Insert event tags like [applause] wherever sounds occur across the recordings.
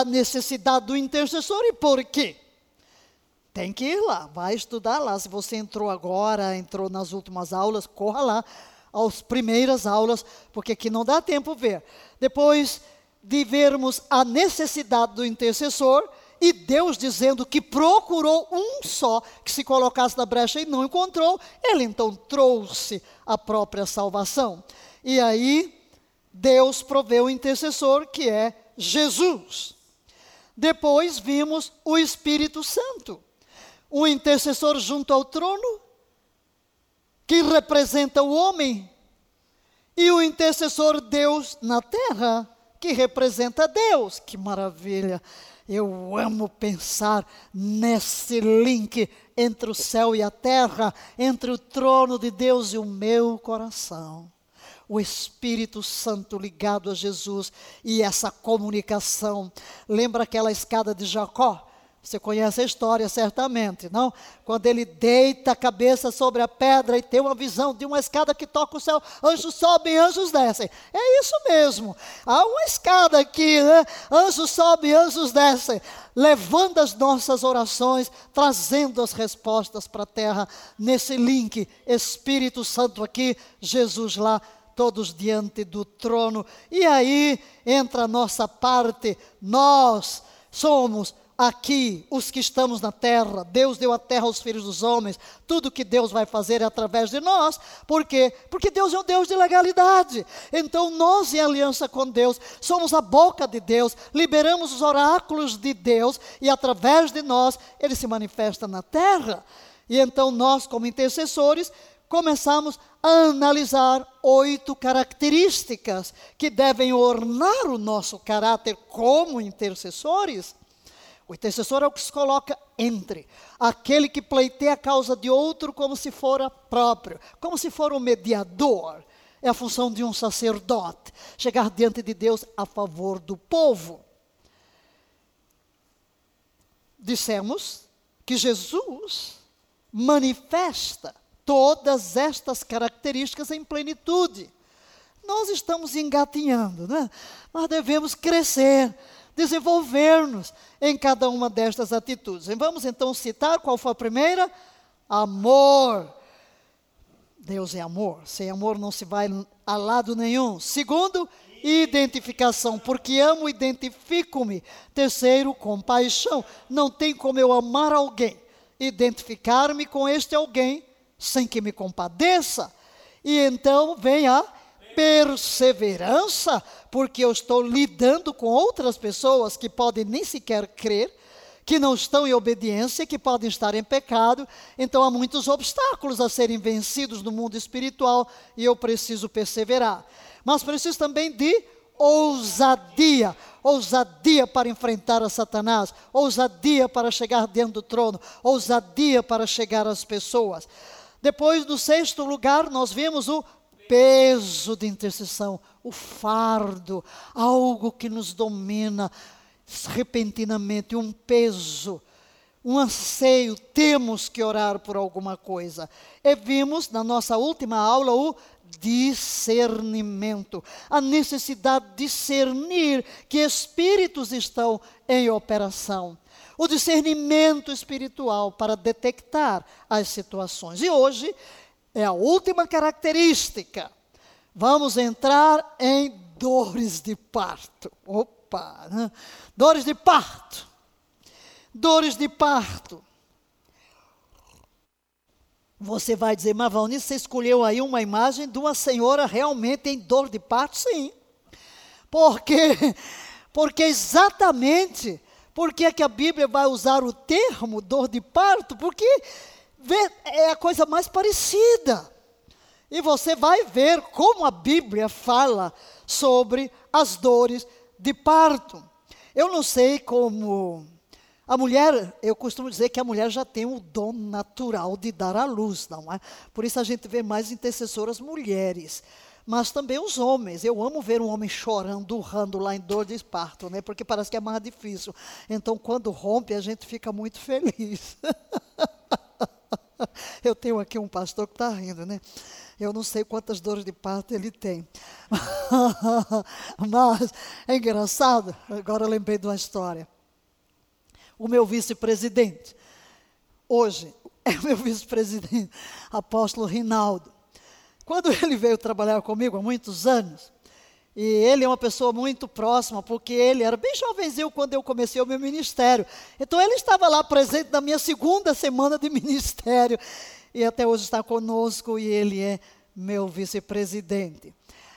a necessidade do intercessor e por quê? Tem que ir lá, vai estudar lá. Se você entrou agora, entrou nas últimas aulas, corra lá, às primeiras aulas, porque aqui não dá tempo ver. Depois de vermos a necessidade do intercessor, e Deus dizendo que procurou um só que se colocasse na brecha e não encontrou, ele então trouxe a própria salvação. E aí, Deus proveu o intercessor, que é Jesus. Depois vimos o Espírito Santo, o intercessor junto ao trono, que representa o homem, e o intercessor Deus na terra, que representa Deus. Que maravilha! Eu amo pensar nesse link entre o céu e a terra, entre o trono de Deus e o meu coração. O Espírito Santo ligado a Jesus e essa comunicação. Lembra aquela escada de Jacó? Você conhece a história certamente, não? Quando ele deita a cabeça sobre a pedra e tem uma visão de uma escada que toca o céu, anjos sobem, anjos descem. É isso mesmo. Há uma escada aqui, né? Anjos sobem, anjos descem, levando as nossas orações, trazendo as respostas para a terra nesse link. Espírito Santo aqui, Jesus lá todos diante do trono. E aí entra a nossa parte, nós somos aqui, os que estamos na terra, Deus deu a terra aos filhos dos homens, tudo que Deus vai fazer é através de nós, por quê? Porque Deus é um Deus de legalidade, então nós em aliança com Deus, somos a boca de Deus, liberamos os oráculos de Deus, e através de nós, Ele se manifesta na terra, e então nós como intercessores, começamos a analisar oito características que devem ornar o nosso caráter como intercessores, o intercessor é o que se coloca entre aquele que pleiteia a causa de outro como se fora próprio, como se for um mediador. É a função de um sacerdote, chegar diante de Deus a favor do povo. Dissemos que Jesus manifesta todas estas características em plenitude. Nós estamos engatinhando, né? Mas devemos crescer desenvolver-nos em cada uma destas atitudes. E vamos então citar qual foi a primeira? Amor. Deus é amor. Sem amor não se vai a lado nenhum. Segundo, identificação, porque amo, identifico-me. Terceiro, compaixão. Não tem como eu amar alguém, identificar-me com este alguém sem que me compadeça. E então vem a perseverança, porque eu estou lidando com outras pessoas que podem nem sequer crer, que não estão em obediência, que podem estar em pecado. Então há muitos obstáculos a serem vencidos no mundo espiritual e eu preciso perseverar. Mas preciso também de ousadia, ousadia para enfrentar a Satanás, ousadia para chegar dentro do trono, ousadia para chegar às pessoas. Depois, no sexto lugar, nós vemos o peso de intercessão, o fardo, algo que nos domina repentinamente, um peso, um anseio, temos que orar por alguma coisa. E vimos na nossa última aula o discernimento, a necessidade de discernir que espíritos estão em operação. O discernimento espiritual para detectar as situações. E hoje é a última característica. Vamos entrar em dores de parto. Opa! Né? Dores de parto. Dores de parto. Você vai dizer, mas Valnice, você escolheu aí uma imagem de uma senhora realmente em dor de parto? Sim. Por quê? [laughs] Porque exatamente, porque é que a Bíblia vai usar o termo dor de parto? Porque é a coisa mais parecida. E você vai ver como a Bíblia fala sobre as dores de parto. Eu não sei como. A mulher, eu costumo dizer que a mulher já tem o dom natural de dar à luz, não é? Por isso a gente vê mais intercessoras mulheres. Mas também os homens. Eu amo ver um homem chorando, urrando lá em dor de parto, né? Porque parece que é mais difícil. Então, quando rompe, a gente fica muito feliz. [laughs] Eu tenho aqui um pastor que está rindo, né? Eu não sei quantas dores de parto ele tem. [laughs] Mas é engraçado. Agora lembrei de uma história. O meu vice-presidente, hoje, [laughs] é o meu vice-presidente, apóstolo Rinaldo. Quando [laughs] ele veio trabalhar comigo há muitos anos, e ele é uma pessoa muito próxima, porque ele era bem jovenzinho quando eu comecei o meu ministério. Então ele estava lá presente na minha segunda semana de [laughs] ministério. E até hoje está conosco e ele é meu vice-presidente.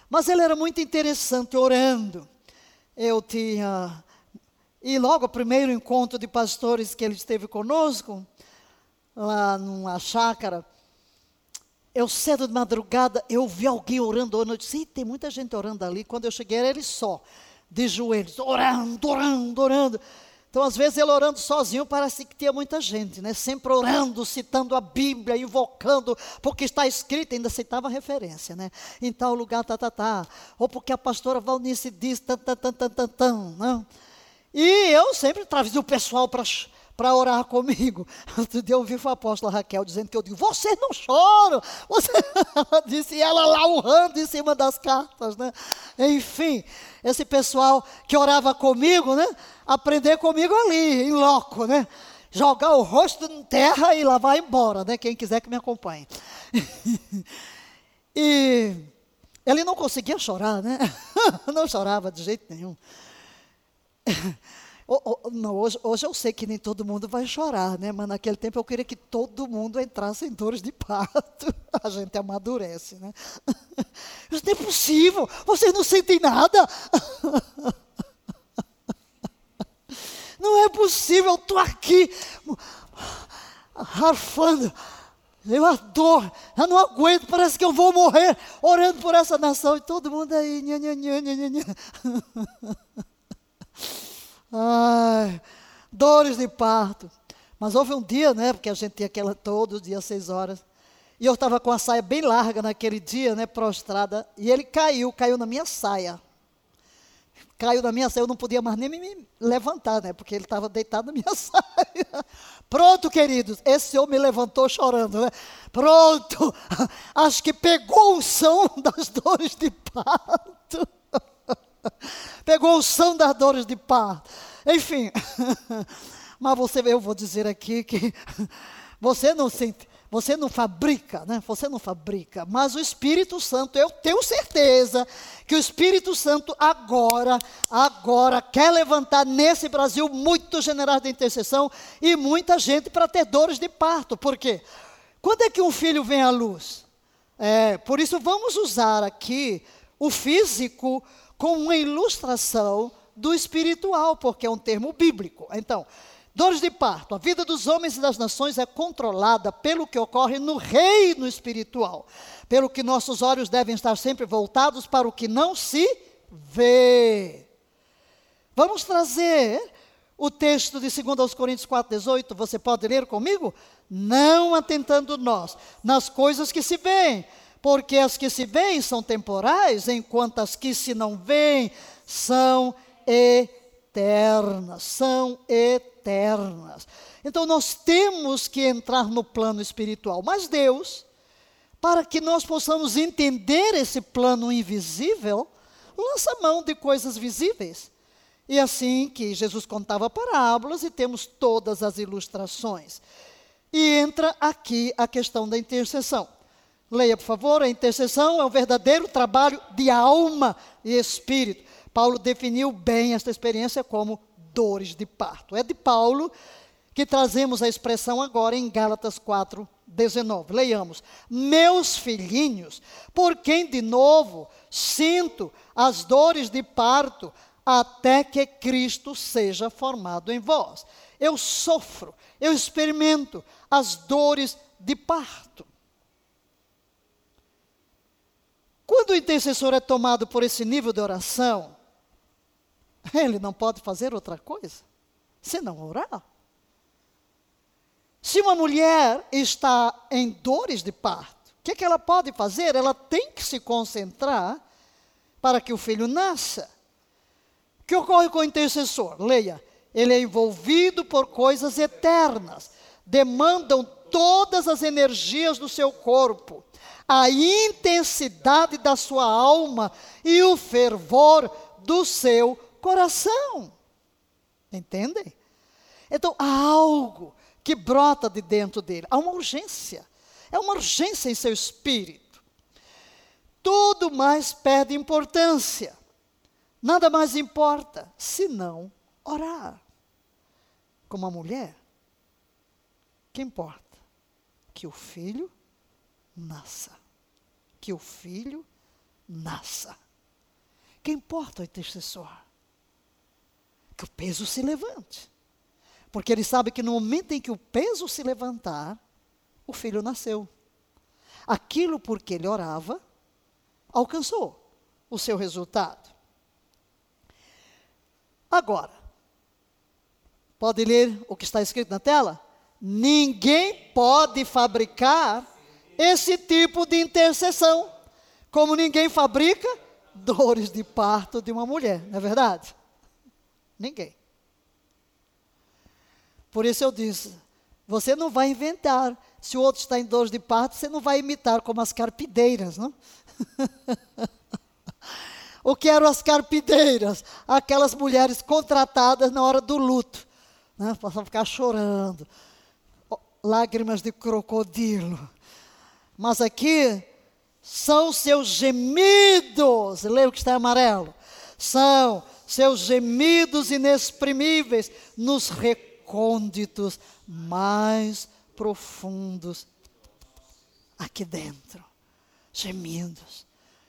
Mas ele era muito interessante orando. Eu tinha. E logo o primeiro encontro de pastores que ele esteve conosco, lá numa chácara, eu cedo de madrugada, eu vi alguém orando à noite. Sim, tem muita gente orando ali. Quando eu cheguei, era ele só, de joelhos, orando, orando, orando. Então, às vezes, ele orando sozinho, parece que tinha muita gente, né? Sempre orando, citando a Bíblia, invocando, porque está escrito, ainda citava referência, né? Em tal lugar, tá, tá, tá. Ou porque a pastora Valnice diz, tan, tan, tan, tan, tan, tan, né? E eu sempre trazia o pessoal para para orar comigo. [laughs] Outro dia eu ouvi a apóstola Raquel dizendo que eu digo, vocês não choram. [laughs] Você... [laughs] Ela disse, ela lá urrando em cima das cartas, né? Enfim, esse pessoal que orava comigo, né? Aprender comigo ali, em loco, né? Jogar o rosto em terra e lá vai embora, né? Quem quiser que me acompanhe. e ele não conseguia chorar, né? Não chorava de jeito nenhum. Não, hoje, hoje eu sei que nem todo mundo vai chorar, né? Mas naquele tempo eu queria que todo mundo entrasse em dores de parto. [laughs] A gente amadurece, né? [laughs] Isso não é possível, vocês não sentem nada. [laughs] Não é possível, eu estou aqui arfando. Eu adoro, eu não aguento, parece que eu vou morrer orando por essa nação. E todo mundo aí. Nha, nha, nha, nha, nha. Ai, dores de parto. Mas houve um dia, né, porque a gente tinha aquela todo dia, seis horas. E eu estava com a saia bem larga naquele dia, né, prostrada. E ele caiu, caiu na minha saia. Caiu na minha saia, eu não podia mais nem me levantar, né, porque ele estava deitado na minha [laughs] saia. Pronto, queridos, esse homem me levantou chorando, né? Pronto, [laughs] acho que pegou o som [laughs] das dores de parto. [laughs] Pegou o som das dores de parto. Enfim, [laughs] mas você, eu vou dizer aqui que [laughs] você não sente, você não fabrica, né? Você não fabrica, mas o Espírito Santo, eu tenho certeza que o Espírito Santo agora, agora quer levantar nesse Brasil muitos generais de intercessão e muita gente para ter dores de parto. Por quê? Quando é que um filho vem à luz? É, por isso vamos usar aqui o físico com uma ilustração do espiritual, porque é um termo bíblico. Então, dores de parto. A vida dos homens e das nações é controlada pelo que ocorre no reino espiritual, pelo que nossos olhos devem estar sempre voltados para o que não se vê. Vamos trazer o texto de 2 Coríntios 4,18, você pode ler comigo? Não atentando nós nas coisas que se veem, porque as que se veem são temporais, enquanto as que se não veem são eternas. São eternas. Então nós temos que entrar no plano espiritual, mas Deus, para que nós possamos entender esse plano invisível, lança mão de coisas visíveis. E assim que Jesus contava parábolas e temos todas as ilustrações. E entra aqui a questão da intercessão. Leia, por favor, a intercessão é um verdadeiro trabalho de alma e espírito. Paulo definiu bem esta experiência como dores de parto. É de Paulo que trazemos a expressão agora em Gálatas 4, 19. Leiamos: Meus filhinhos, por quem de novo sinto as dores de parto, até que Cristo seja formado em vós. Eu sofro, eu experimento as dores de parto. Quando o intercessor é tomado por esse nível de oração, [laughs] ele não pode fazer outra coisa senão orar. Se uma mulher está em dores de parto, o que, que ela pode fazer? Ela tem que se concentrar para que o filho nasça. O que ocorre com o intercessor? Leia. Ele é envolvido por coisas eternas, demandam todas as energias do seu corpo, a intensidade da sua alma e o fervor do seu coração. Entendem? Então há algo que brota de dentro dele, há uma urgência. É uma urgência em seu espírito. Tudo mais perde importância. Nada mais importa senão orar. Como a mulher, que importa? Que o filho nasça. Que o filho nasça. Que importa o intercessor? Que o peso se levante. Porque ele sabe que no momento em que o peso se levantar, o filho nasceu. Aquilo por que ele orava, alcançou o seu resultado. Agora, pode ler o que está escrito na tela? Ninguém pode fabricar esse tipo de intercessão, como ninguém fabrica dores de parto de uma mulher, não é verdade? Ninguém. Por isso eu disse: você não vai inventar. Se o outro está em dores de parto, você não vai imitar como as carpideiras, não? [laughs] o que eram as carpideiras? Aquelas mulheres contratadas na hora do luto. Né? Para ficar chorando. Lágrimas de crocodilo. Mas aqui são seus gemidos. Lê o que está amarelo. São seus gemidos inexprimíveis nos recônditos mais profundos aqui dentro. Gemidos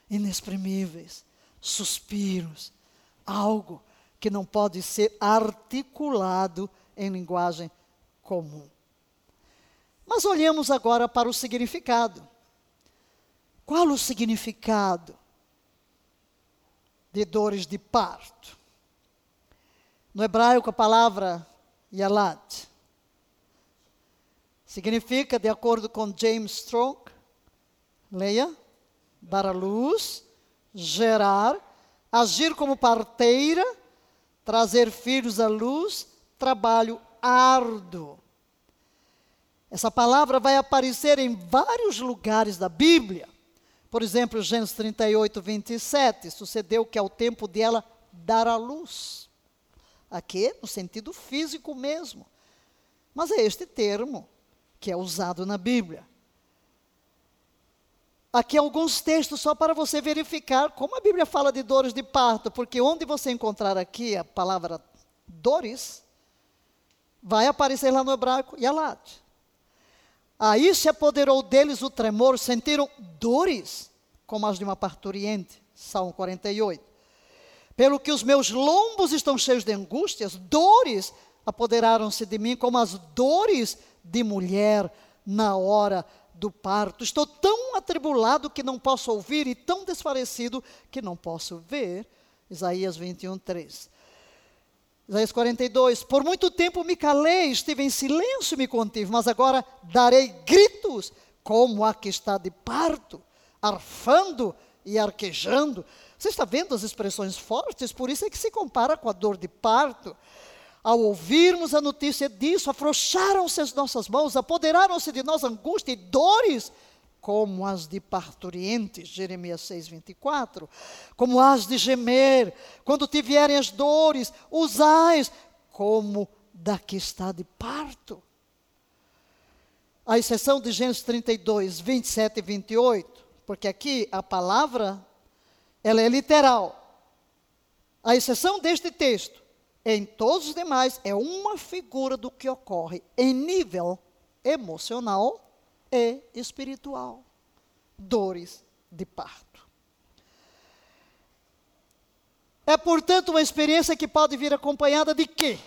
inexprimíveis, suspiros, algo que não pode ser articulado em linguagem comum. Mas olhemos agora para o significado. Qual o significado de dores de parto? No hebraico, a palavra yalat significa, de acordo com James Strong, leia, dar à luz, gerar, agir como parteira, trazer filhos à luz, trabalho árduo. Essa palavra vai aparecer em vários lugares da Bíblia. Por exemplo, Gênesis 38, 27, sucedeu que ao tempo dela dar à luz. Aqui, no sentido físico mesmo. Mas é este termo que é usado na Bíblia. Aqui alguns textos só para você verificar como a Bíblia fala de dores de parto, porque onde você encontrar aqui a palavra dores, vai aparecer lá no hebraico Yalat. Aí se apoderou deles o tremor, sentiram dores, como as de uma parturiente. Salmo 48. Pelo que os meus lombos estão cheios de angústias, dores apoderaram-se de mim, como as dores de mulher na hora do parto. Estou tão atribulado que não posso ouvir e tão desfalecido que não posso ver. Isaías 21, 3. Isaías 42, por muito tempo me calei, estive em silêncio me contive, mas agora darei gritos, como a que está de parto, arfando e arquejando. Você está vendo as expressões fortes? Por isso é que se compara com a dor de parto. Ao ouvirmos a notícia disso, afrouxaram-se as nossas mãos, apoderaram-se de nós angústia e dores como as de parturientes, Jeremias 6, 24, como as de gemer, quando tiverem as dores, usais como da que está de parto. A exceção de Gênesis 32, 27 e 28, porque aqui a palavra, ela é literal. A exceção deste texto, em todos os demais, é uma figura do que ocorre em nível emocional e espiritual. Dores de parto. É, portanto, uma experiência que pode vir acompanhada de quê?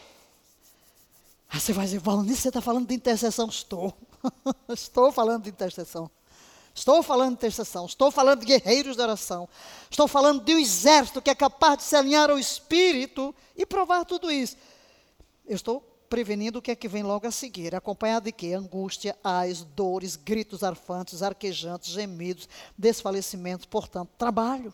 Ah, você vai dizer, Valnice, você está falando de intercessão? Estou. [laughs] Estou falando de intercessão. Estou falando de intercessão. Estou falando de guerreiros de oração. Estou falando de um exército que é capaz de se alinhar ao Espírito e provar tudo isso. Eu estou prevenindo o que é que vem logo a seguir, acompanhado de quê? Angústia, ais, dores, gritos arfantes, arquejantes, gemidos, desfalecimentos, portanto, trabalho.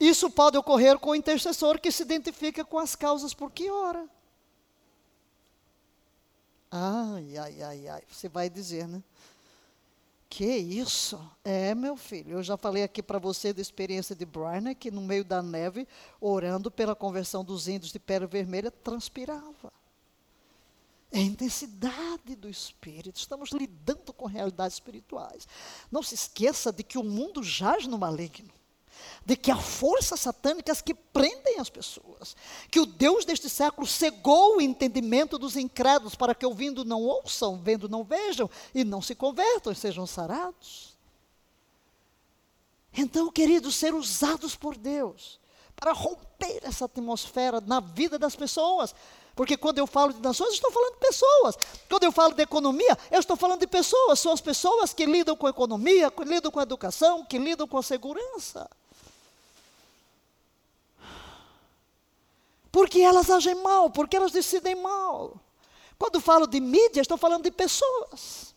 Isso pode ocorrer com o intercessor que se identifica com as causas por que ora. Ai, ai, ai, ai. Você vai dizer, né? Que isso? É, meu filho, eu já falei aqui para você da experiência de Brian, que no meio da neve, orando pela conversão dos índios de pele vermelha, transpirava. É a intensidade do espírito. Estamos lidando com realidades espirituais. Não se esqueça de que o mundo jaz no maligno de que há forças satânicas que prendem as pessoas, que o Deus deste século cegou o entendimento dos incrédulos para que ouvindo não ouçam, vendo não vejam e não se convertam e sejam sarados. Então, queridos, ser usados por Deus para romper essa atmosfera na vida das pessoas. Porque quando eu falo de nações, eu estou falando de pessoas. Quando eu falo de economia, eu estou falando de pessoas. São as pessoas que lidam com economia, que lidam com a educação, que lidam com a segurança. Porque elas agem mal, porque elas decidem mal. Quando falo de mídia, estou falando de pessoas.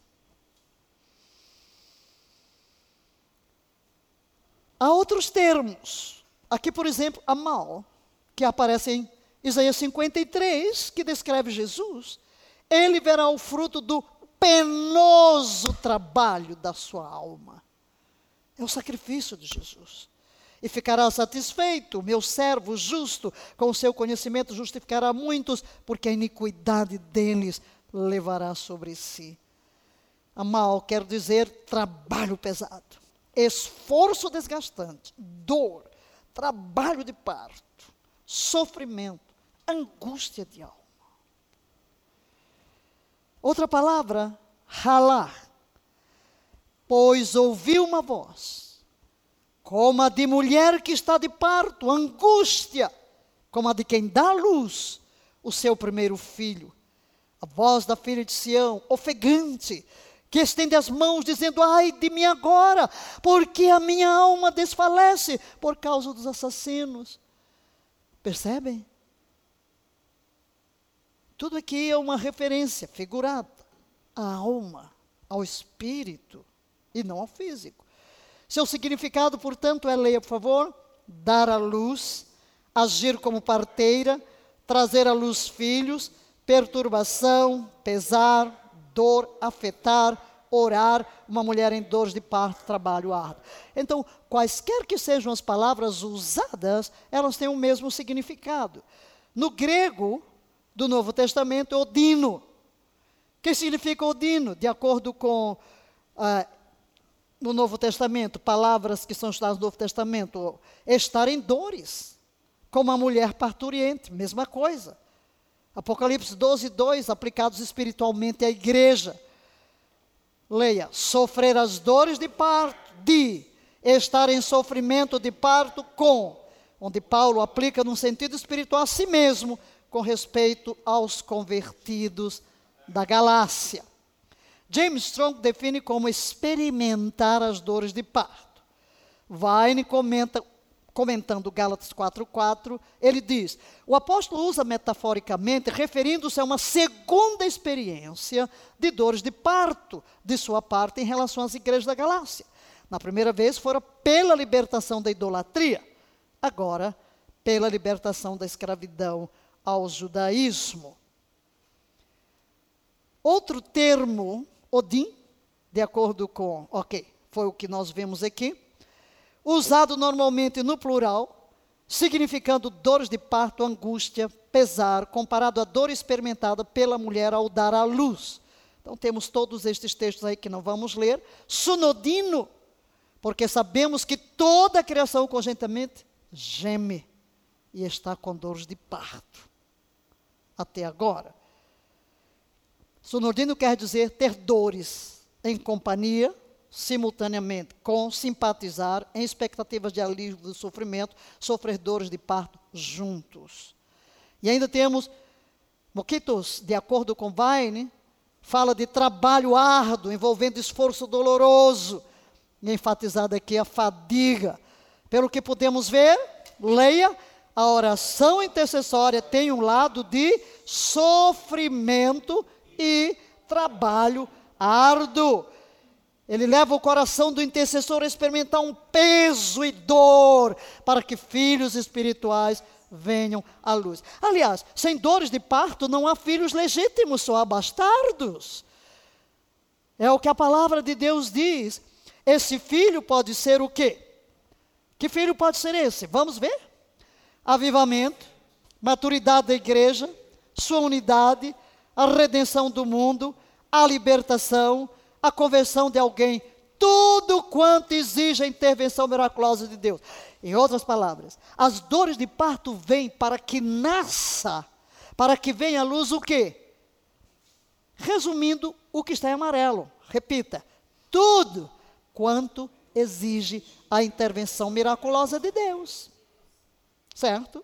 Há outros termos. Aqui, por exemplo, a mal, que aparece em Isaías 53, que descreve Jesus. Ele verá o fruto do penoso trabalho da sua alma. É o sacrifício de Jesus e ficará satisfeito. Meu servo justo, com o seu conhecimento, justificará muitos, porque a iniquidade deles levará sobre si. A mal quer dizer trabalho pesado, esforço desgastante, dor, trabalho de parto, sofrimento, angústia de alma. Outra palavra, ralar. Pois ouvi uma voz como a de mulher que está de parto, angústia, como a de quem dá à luz o seu primeiro filho. A voz da filha de Sião, ofegante, que estende as mãos, dizendo: Ai de mim agora, porque a minha alma desfalece por causa dos assassinos. Percebem? Tudo aqui é uma referência figurada à alma, ao espírito e não ao físico. Seu significado, portanto, é, leia, por favor, dar à luz, agir como parteira, trazer à luz filhos, perturbação, pesar, dor, afetar, orar, uma mulher em dores de parto, trabalho árduo. Então, quaisquer que sejam as palavras usadas, elas têm o mesmo significado. No grego do Novo Testamento, odino. O que significa odino? De acordo com uh, no Novo Testamento, palavras que são estudadas no Novo Testamento, estar em dores, como a mulher parturiente, mesma coisa. Apocalipse 12, 2, aplicados espiritualmente à igreja. Leia, sofrer as dores de parto, de estar em sofrimento de parto com, onde Paulo aplica num sentido espiritual a si mesmo, com respeito aos convertidos da Galácia. James Strong define como experimentar as dores de parto. Vine comenta, comentando Gálatas 4:4, ele diz: o apóstolo usa metaforicamente, referindo-se a uma segunda experiência de dores de parto de sua parte em relação às igrejas da Galácia. Na primeira vez fora pela libertação da idolatria, agora pela libertação da escravidão ao judaísmo. Outro termo Odin, de acordo com, ok, foi o que nós vemos aqui, usado normalmente no plural, significando dores de parto, angústia, pesar, comparado à dor experimentada pela mulher ao dar à luz. Então temos todos estes textos aí que não vamos ler. Sunodino, porque sabemos que toda a criação conjuntamente geme e está com dores de parto. Até agora. Sonordino quer dizer ter dores em companhia, simultaneamente, com simpatizar, em expectativas de alívio do sofrimento, sofrer dores de parto juntos. E ainda temos, Moquitos, de acordo com Vine, fala de trabalho árduo, envolvendo esforço doloroso, e enfatizada aqui a fadiga. Pelo que podemos ver, leia, a oração intercessória tem um lado de sofrimento e trabalho árduo. Ele leva o coração do intercessor a experimentar um peso e dor para que filhos espirituais venham à luz. Aliás, sem dores de parto não há filhos legítimos, só há bastardos. É o que a palavra de Deus diz. Esse filho pode ser o quê? Que filho pode ser esse? Vamos ver? Avivamento, maturidade da igreja, sua unidade, a redenção do mundo, a libertação, a conversão de alguém, tudo quanto exige a intervenção miraculosa de Deus. Em outras palavras, as dores de parto vêm para que nasça, para que venha à luz o quê? Resumindo o que está em amarelo, repita: tudo quanto exige a intervenção miraculosa de Deus. Certo?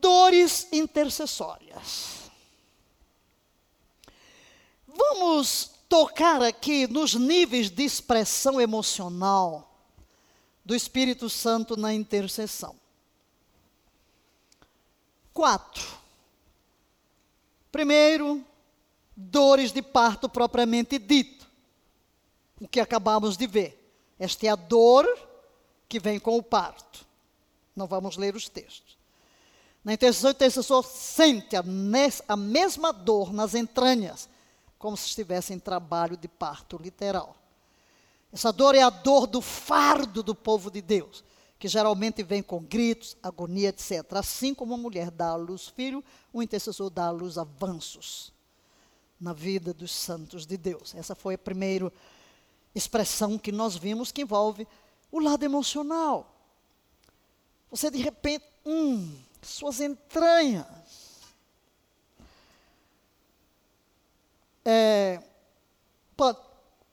Dores intercessórias. Vamos tocar aqui nos níveis de expressão emocional do Espírito Santo na intercessão. Quatro. Primeiro, dores de parto propriamente dito. O que acabamos de ver. Esta é a dor que vem com o parto. Não vamos ler os textos. Na intercessão, o intercessor sente a, a mesma dor nas entranhas como se estivesse em trabalho de parto literal. Essa dor é a dor do fardo do povo de Deus, que geralmente vem com gritos, agonia, etc. Assim como uma mulher dá à luz filho, o intercessor dá à luz avanços na vida dos santos de Deus. Essa foi a primeira expressão que nós vimos que envolve o lado emocional. Você de repente, hum, suas entranhas É,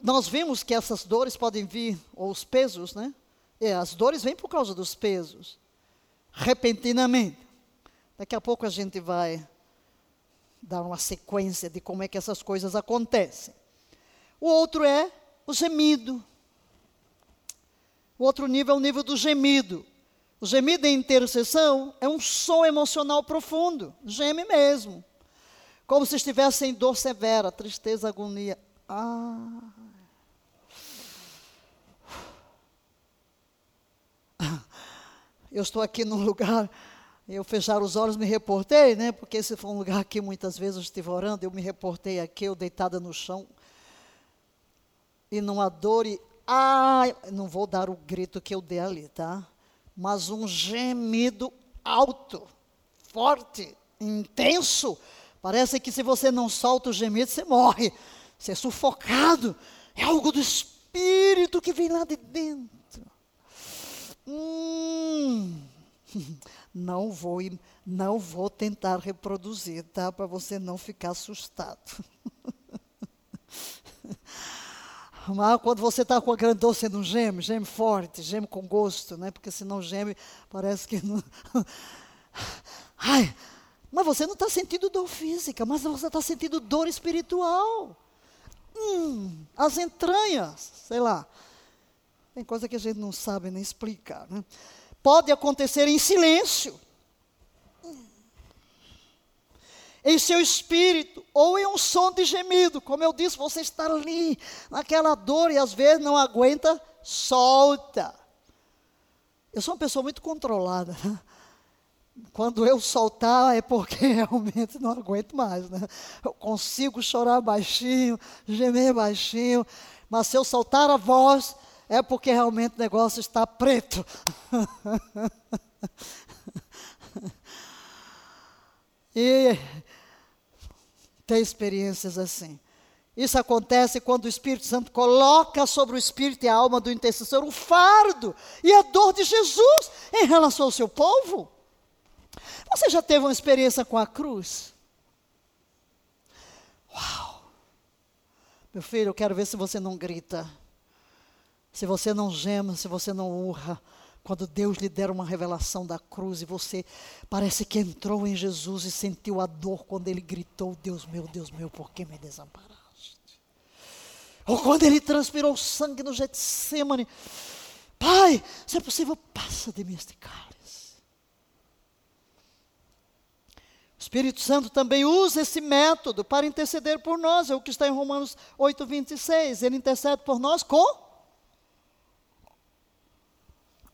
nós vimos que essas dores podem vir, ou os pesos, né? É, as dores vêm por causa dos pesos, repentinamente. Daqui a pouco a gente vai dar uma sequência de como é que essas coisas acontecem. O outro é o gemido. O outro nível é o nível do gemido. O gemido em intercessão é um som emocional profundo, geme mesmo. Como se estivesse em dor severa, tristeza, agonia. Ah. Eu estou aqui num lugar, eu fechar os olhos, me reportei, né? Porque esse foi um lugar que muitas vezes eu estive orando, eu me reportei aqui, eu deitada no chão, e numa dor e. Ai, não vou dar o grito que eu dei ali, tá? Mas um gemido alto, forte, intenso, Parece que se você não solta o gemido, você morre. Você é sufocado. É algo do espírito que vem lá de dentro. Hum, [laughs] não vou, não vou tentar reproduzir, tá? Para você não ficar assustado. [laughs] Quando você está com a grande dor, você não geme, geme forte, geme com gosto, né? Porque se não geme, parece que não. [laughs] Ai, mas você não está sentindo dor física, mas você está sentindo dor espiritual. Hum, as entranhas, sei lá. Tem coisa que a gente não sabe nem explicar. Né? Pode acontecer em silêncio. Em seu espírito, ou em um som de gemido. Como eu disse, você está ali, naquela dor, e às vezes não aguenta, solta. Eu sou uma pessoa muito controlada. Né? quando eu soltar é porque [laughs] realmente não aguento mais, né? Eu consigo chorar baixinho, gemer baixinho, mas se eu soltar a voz é porque realmente o negócio está preto. [laughs] e tem experiências assim. Isso acontece quando o Espírito Santo coloca sobre o espírito e a alma do intercessor o fardo e a dor de Jesus em relação ao seu povo. Você já teve uma experiência com a cruz? Uau! Meu filho, eu quero ver se você não grita, se você não gema, se você não urra. Quando Deus lhe der uma revelação da cruz e você parece que entrou em Jesus e sentiu a dor quando ele gritou: Deus meu, Deus meu, por que me desamparaste? Ou quando ele transpirou sangue no Getsemane: Pai, se é possível, passa de mim este cálice. Espírito Santo também usa esse método para interceder por nós, é o que está em Romanos 8, 26. Ele intercede por nós com.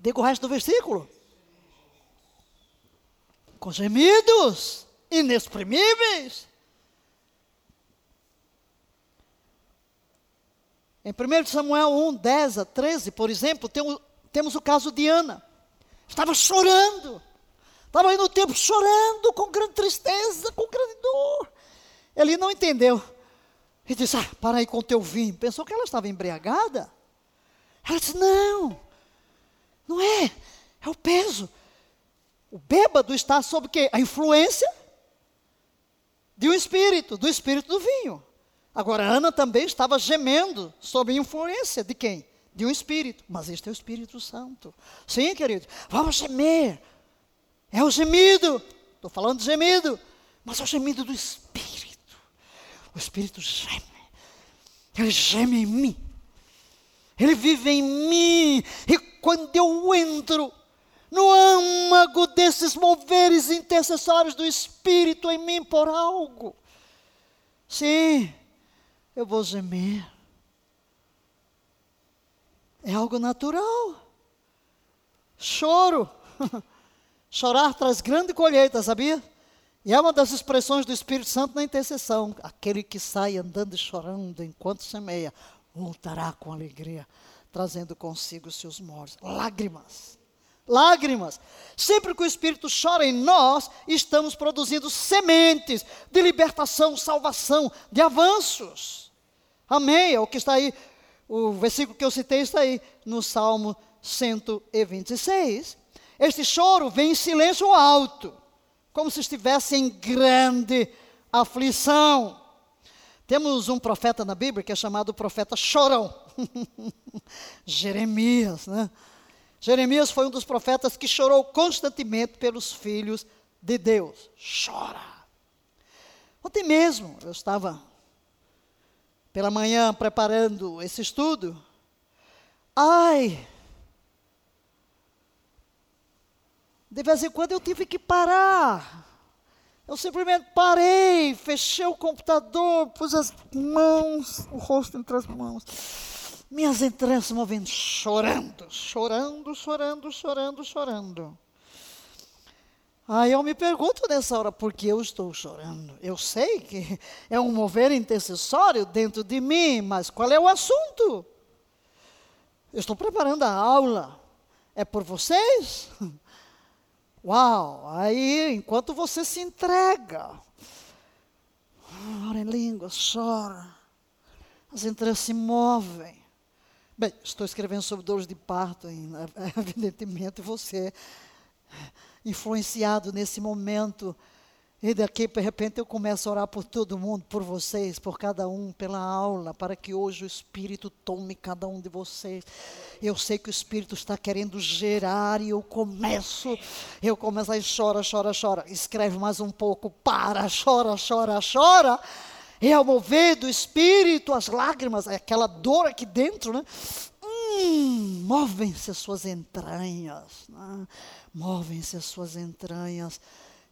Diga o resto do versículo. com gemidos inexprimíveis. Em 1 Samuel 1, 10 a 13, por exemplo, tem, temos o caso de Ana. Estava chorando. Estava aí no tempo chorando, com grande tristeza, com grande dor. Ele não entendeu. E disse: Ah, para aí com o teu vinho. Pensou que ela estava embriagada. Ela disse: Não, não é. É o peso. O bêbado está sob o quê? A influência de um espírito, do espírito do vinho. Agora, Ana também estava gemendo sob influência de quem? De um espírito. Mas este é o Espírito Santo. Sim, querido. Vamos gemer. É o gemido. Estou falando de gemido. Mas é o gemido do Espírito. O Espírito geme. Ele geme em mim. Ele vive em mim. E quando eu entro no âmago desses moveres intercessórios do Espírito em mim por algo, sim, eu vou gemer. É algo natural. Choro. [laughs] Chorar traz grande colheita, sabia? E é uma das expressões do Espírito Santo na intercessão. Aquele que sai andando e chorando enquanto semeia, voltará com alegria, trazendo consigo seus mortos. Lágrimas. Lágrimas. Sempre que o Espírito chora em nós, estamos produzindo sementes de libertação, salvação, de avanços. Amém. É o que está aí, o versículo que eu citei está aí no Salmo 126. Este choro vem em silêncio alto, como se estivesse em grande aflição. Temos um profeta na Bíblia que é chamado profeta chorão. [laughs] Jeremias, né? Jeremias foi um dos profetas que chorou constantemente pelos filhos de Deus. Chora. Ontem mesmo eu estava pela manhã preparando esse estudo. Ai! De vez em quando eu tive que parar. Eu simplesmente parei, fechei o computador, pus as mãos, o rosto entre as mãos minhas entranhas se movendo, chorando, chorando, chorando, chorando, chorando. Aí eu me pergunto nessa hora, por que eu estou chorando? Eu sei que é um mover intercessório dentro de mim, mas qual é o assunto? Eu estou preparando a aula. É por vocês? [laughs] Uau! Aí, enquanto você se entrega, ora em língua, chora, as entranhas se movem. Bem, estou escrevendo sobre dores de parto, [laughs] evidentemente você é influenciado nesse momento. E daqui, de repente, eu começo a orar por todo mundo, por vocês, por cada um, pela aula, para que hoje o Espírito tome cada um de vocês. Eu sei que o Espírito está querendo gerar e eu começo, eu começo aí, chora, chora, chora. Escreve mais um pouco, para, chora, chora, chora é ao mover do espírito, as lágrimas, é aquela dor aqui dentro, né? Hum, movem-se as suas entranhas, né? movem-se as suas entranhas.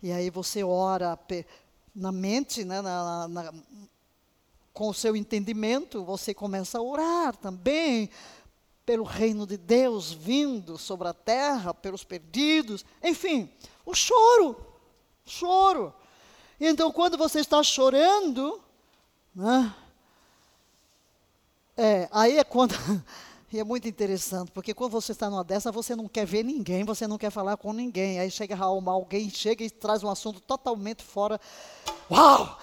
E aí você ora na mente, né? Na, na, com o seu entendimento, você começa a orar também pelo reino de Deus vindo sobre a terra, pelos perdidos, enfim, o choro, choro. Então, quando você está chorando, né? É, aí é quando. [laughs] E é muito interessante, porque quando você está numa dessa, você não quer ver ninguém, você não quer falar com ninguém. Aí chega alguém chega e traz um assunto totalmente fora. Uau!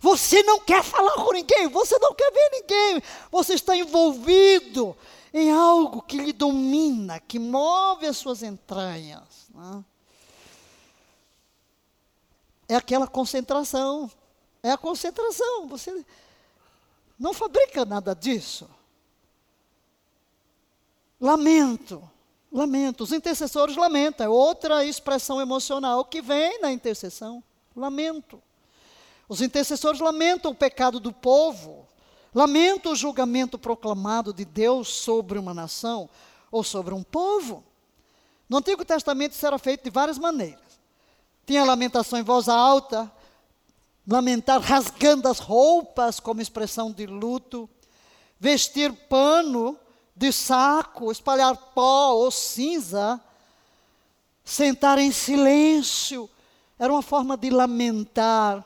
Você não quer falar com ninguém, você não quer ver ninguém. Você está envolvido em algo que lhe domina, que move as suas entranhas. Né? É aquela concentração. É a concentração. Você não fabrica nada disso. Lamento. Lamento. Os intercessores lamentam. É outra expressão emocional que vem na intercessão. Lamento. Os intercessores lamentam o pecado do povo. Lamentam o julgamento proclamado de Deus sobre uma nação ou sobre um povo. No Antigo Testamento isso era feito de várias maneiras. Tinha lamentação em voz alta, lamentar rasgando as roupas como expressão de luto, vestir pano de saco, espalhar pó ou cinza, sentar em silêncio, era uma forma de lamentar.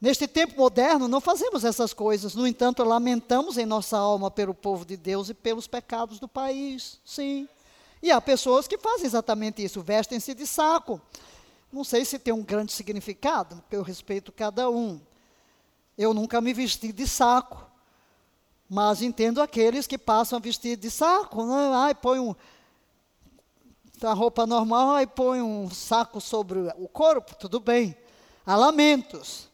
Neste tempo moderno, não fazemos essas coisas, no entanto, lamentamos em nossa alma pelo povo de Deus e pelos pecados do país, sim. E há pessoas que fazem exatamente isso, vestem-se de saco. Não sei se tem um grande significado, porque eu respeito cada um. Eu nunca me vesti de saco, mas entendo aqueles que passam a vestir de saco. Né? Ai, põe um, a roupa normal e põe um saco sobre o corpo, tudo bem. Há lamentos.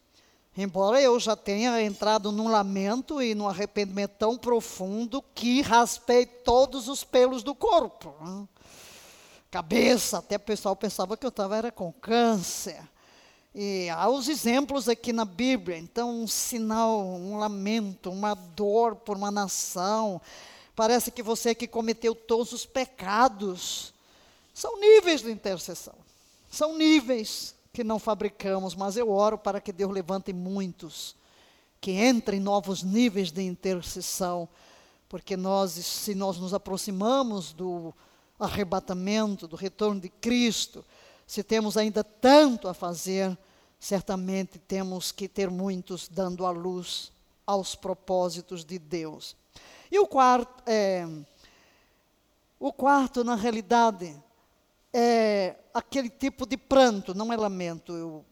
Embora eu já tenha entrado num lamento e num arrependimento tão profundo que raspei todos os pelos do corpo. Né? Cabeça, até o pessoal pensava que eu estava com câncer. E há os exemplos aqui na Bíblia. Então, um sinal, um lamento, uma dor por uma nação. Parece que você que cometeu todos os pecados. São níveis de intercessão. São níveis que não fabricamos, mas eu oro para que Deus levante muitos que entrem em novos níveis de intercessão, porque nós, se nós nos aproximamos do arrebatamento, do retorno de Cristo, se temos ainda tanto a fazer, certamente temos que ter muitos dando a luz aos propósitos de Deus. E o quarto, é, o quarto na realidade, é aquele tipo de pranto, não é lamento, eu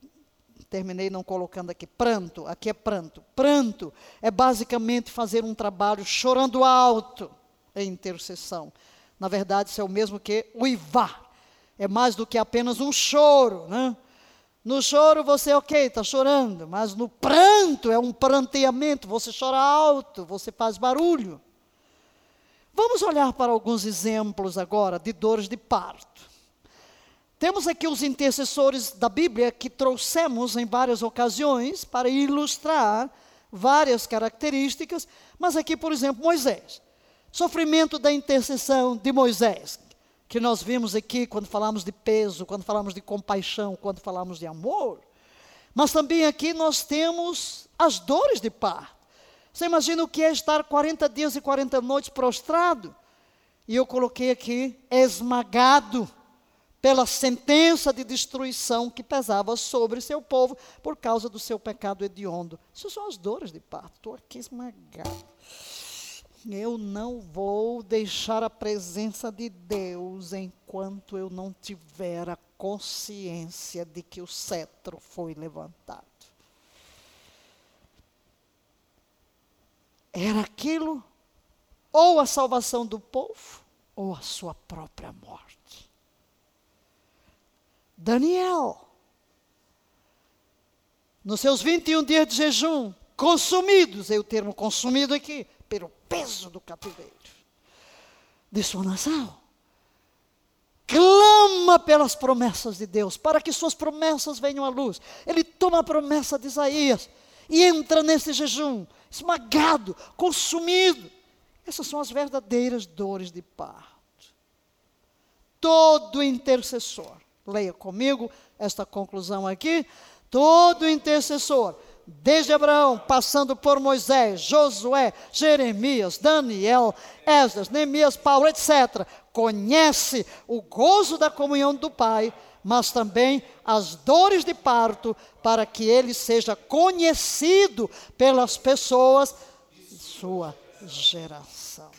terminei não colocando aqui pranto, aqui é pranto. Pranto é basicamente fazer um trabalho chorando alto em intercessão. Na verdade, isso é o mesmo que uivar. É mais do que apenas um choro, né? No choro você, ok, está chorando, mas no pranto é um pranteamento, você chora alto, você faz barulho. Vamos olhar para alguns exemplos agora de dores de parto. Temos aqui os intercessores da Bíblia que trouxemos em várias ocasiões para ilustrar várias características, mas aqui, por exemplo, Moisés. Sofrimento da intercessão de Moisés, que nós vimos aqui quando falamos de peso, quando falamos de compaixão, quando falamos de amor. Mas também aqui nós temos as dores de parto. Você imagina o que é estar 40 dias e 40 noites prostrado? E eu coloquei aqui esmagado pela sentença de destruição que pesava sobre seu povo por causa do seu pecado hediondo. Isso são as dores de parto. Estou aqui esmagado. Eu não vou deixar a presença de Deus enquanto eu não tiver a consciência de que o cetro foi levantado. Era aquilo ou a salvação do povo ou a sua própria morte. Daniel, nos seus 21 dias de jejum, consumidos, é o termo consumido aqui, pelo peso do cativeiro de sua nação, clama pelas promessas de Deus, para que suas promessas venham à luz. Ele toma a promessa de Isaías e entra nesse jejum, esmagado, consumido. Essas são as verdadeiras dores de parto. Todo intercessor Leia comigo esta conclusão aqui. Todo intercessor, desde Abraão, passando por Moisés, Josué, Jeremias, Daniel, Esdras, Neemias, Paulo, etc., conhece o gozo da comunhão do Pai, mas também as dores de parto, para que ele seja conhecido pelas pessoas de sua geração.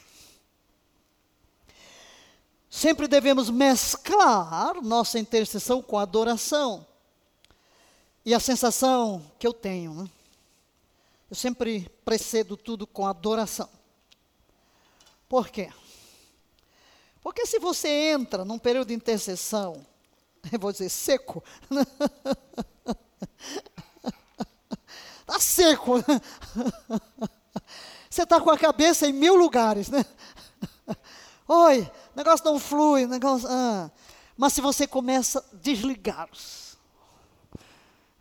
Sempre devemos mesclar nossa intercessão com adoração. E a sensação que eu tenho, né? eu sempre precedo tudo com adoração. Por quê? Porque se você entra num período de intercessão, [laughs] eu vou dizer seco, está [laughs] seco, [laughs] você está com a cabeça em mil lugares, né? Oi, negócio não flui, negócio. Ah. Mas se você começa a desligar-se,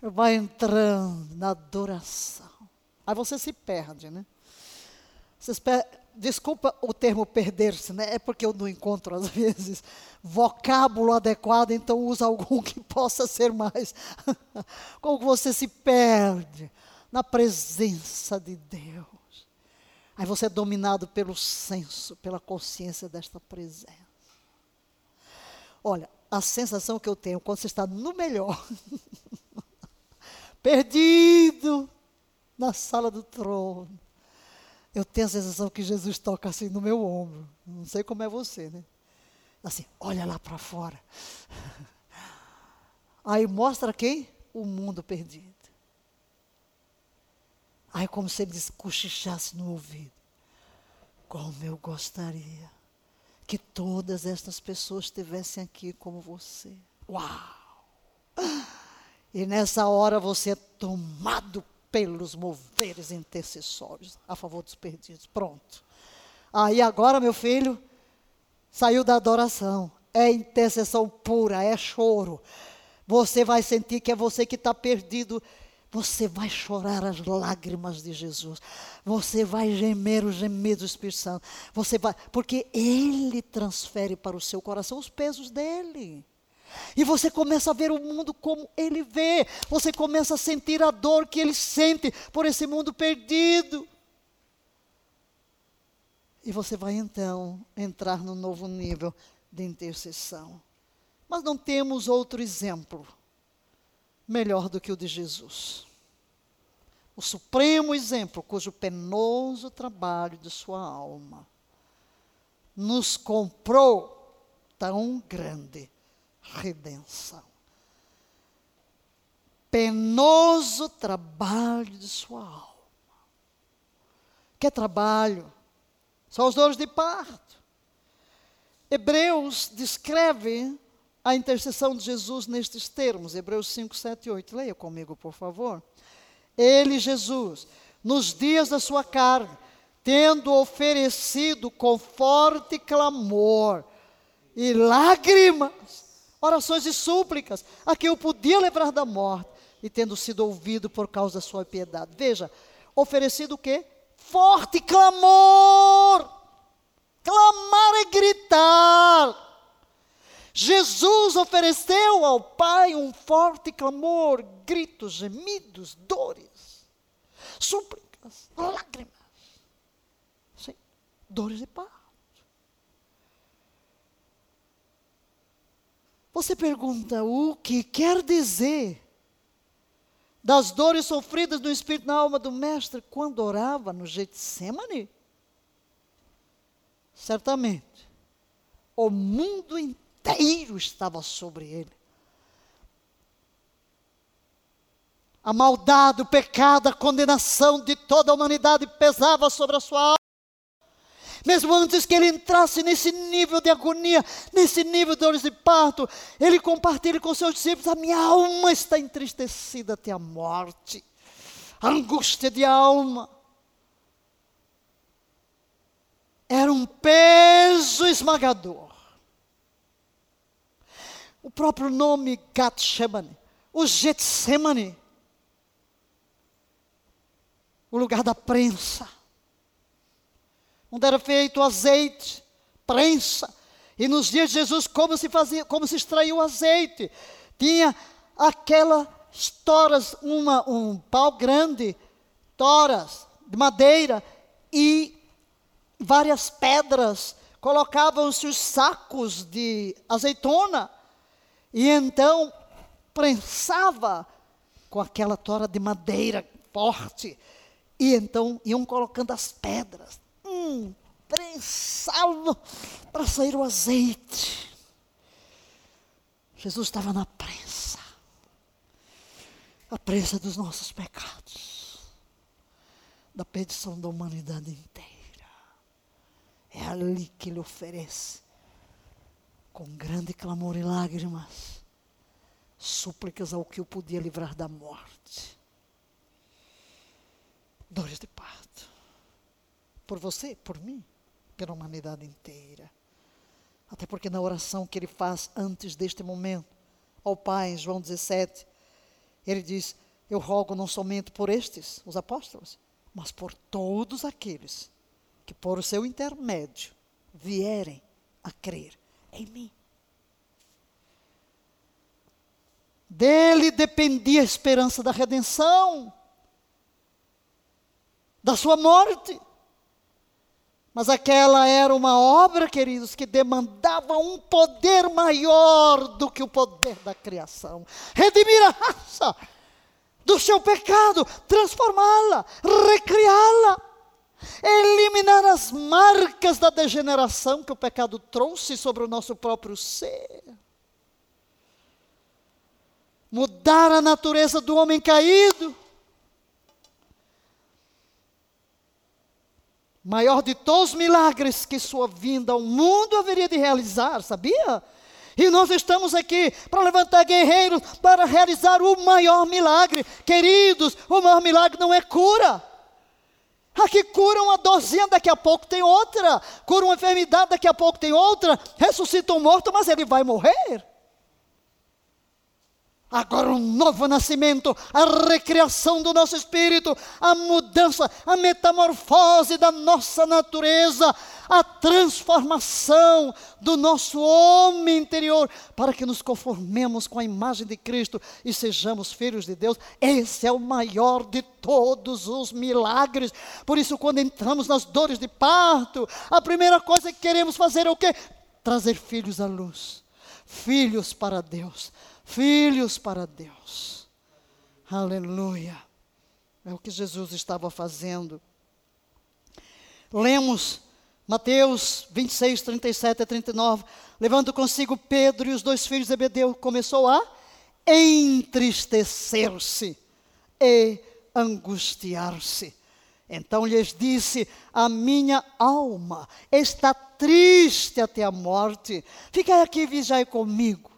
vai entrando na adoração. Aí você se perde, né? Per... Desculpa o termo perder-se, né? É porque eu não encontro, às vezes, vocábulo adequado, então usa algum que possa ser mais. [laughs] Como você se perde na presença de Deus. Aí você é dominado pelo senso, pela consciência desta presença. Olha, a sensação que eu tenho quando você está no melhor, [laughs] perdido na sala do trono. Eu tenho a sensação que Jesus toca assim no meu ombro. Não sei como é você, né? Assim, olha lá para fora. [laughs] Aí mostra quem? O mundo perdido. Aí como se ele cochichasse no ouvido. Como eu gostaria que todas estas pessoas estivessem aqui como você. Uau! E nessa hora você é tomado pelos moveres intercessórios a favor dos perdidos. Pronto. Aí agora, meu filho, saiu da adoração. É intercessão pura, é choro. Você vai sentir que é você que está perdido. Você vai chorar as lágrimas de Jesus. Você vai gemer o gemido do Espírito Santo. Você vai, porque Ele transfere para o seu coração os pesos dele. E você começa a ver o mundo como ele vê. Você começa a sentir a dor que ele sente por esse mundo perdido. E você vai então entrar no novo nível de intercessão. Mas não temos outro exemplo melhor do que o de Jesus. O supremo exemplo cujo penoso trabalho de sua alma nos comprou tão grande redenção. Penoso trabalho de sua alma. Que trabalho? São os dores de parto. Hebreus descreve a intercessão de Jesus nestes termos, Hebreus 5, 7 e 8. Leia comigo, por favor. Ele, Jesus, nos dias da sua carne, tendo oferecido com forte clamor e lágrimas, orações e súplicas, a quem eu podia livrar da morte, e tendo sido ouvido por causa da sua piedade. Veja, oferecido o quê? forte clamor. Clamar é gritar. Jesus ofereceu ao Pai um forte clamor, gritos, gemidos, dores, súplicas, lágrimas. Sim, dores de parto. Você pergunta o que quer dizer das dores sofridas no espírito na alma do mestre quando orava no Getsemane? Certamente, o mundo inteiro estava sobre ele. A maldade, o pecado, a condenação de toda a humanidade pesava sobre a sua alma mesmo antes que ele entrasse nesse nível de agonia, nesse nível de dores de parto, ele compartilha com seus discípulos: a minha alma está entristecida até a morte, angústia de alma. Era um peso esmagador. O próprio nome Gatshemane, o Getsemane, o lugar da prensa onde era feito azeite, prensa. E nos dias de Jesus, como se fazia, como se extraía o azeite? Tinha aquelas toras, uma, um pau grande, toras de madeira e várias pedras. Colocavam-se os sacos de azeitona e então prensava com aquela tora de madeira forte. E então iam colocando as pedras hum, prensá-lo para sair o azeite. Jesus estava na prensa a prensa dos nossos pecados, da perdição da humanidade inteira. É ali que ele oferece, com grande clamor e lágrimas, súplicas ao que o podia livrar da morte. Dores de parto por você, por mim, pela humanidade inteira. Até porque na oração que ele faz antes deste momento, ao Pai, em João 17, ele diz: Eu rogo não somente por estes, os apóstolos, mas por todos aqueles que, por seu intermédio, vierem a crer em mim. Dele dependia a esperança da redenção, da sua morte Mas aquela era uma obra, queridos, que demandava um poder maior do que o poder da criação. Redimir a raça do seu pecado, transformá-la, recriá-la, eliminar as marcas da degeneração que o pecado trouxe sobre o nosso próprio ser. Mudar a natureza do homem caído maior de todos os milagres que sua vinda ao mundo haveria de realizar, sabia? E nós estamos aqui para levantar guerreiros para realizar o maior milagre. Queridos, o maior milagre não é cura. Aqui cura uma dorzinha, daqui a pouco tem outra. Cura uma enfermidade, daqui a pouco tem outra. Ressuscita um morto, mas ele vai morrer. Agora um novo nascimento, a recriação do nosso espírito, a mudança, a metamorfose da nossa natureza, a transformação do nosso homem interior, para que nos conformemos com a imagem de Cristo e sejamos filhos de Deus. Esse é o maior de todos os milagres. Por isso, quando entramos nas dores de parto, a primeira coisa que queremos fazer é o quê? Trazer filhos à luz, filhos para Deus filhos para Deus. Aleluia. É o que Jesus estava fazendo. Lemos Mateus 26, 37 a 39. Levando consigo Pedro e os dois filhos de Zebedeu, começou a entristecer-se e angustiar-se. Então lhes disse: A minha alma está triste até a morte. Fica aqui e vigiai comigo.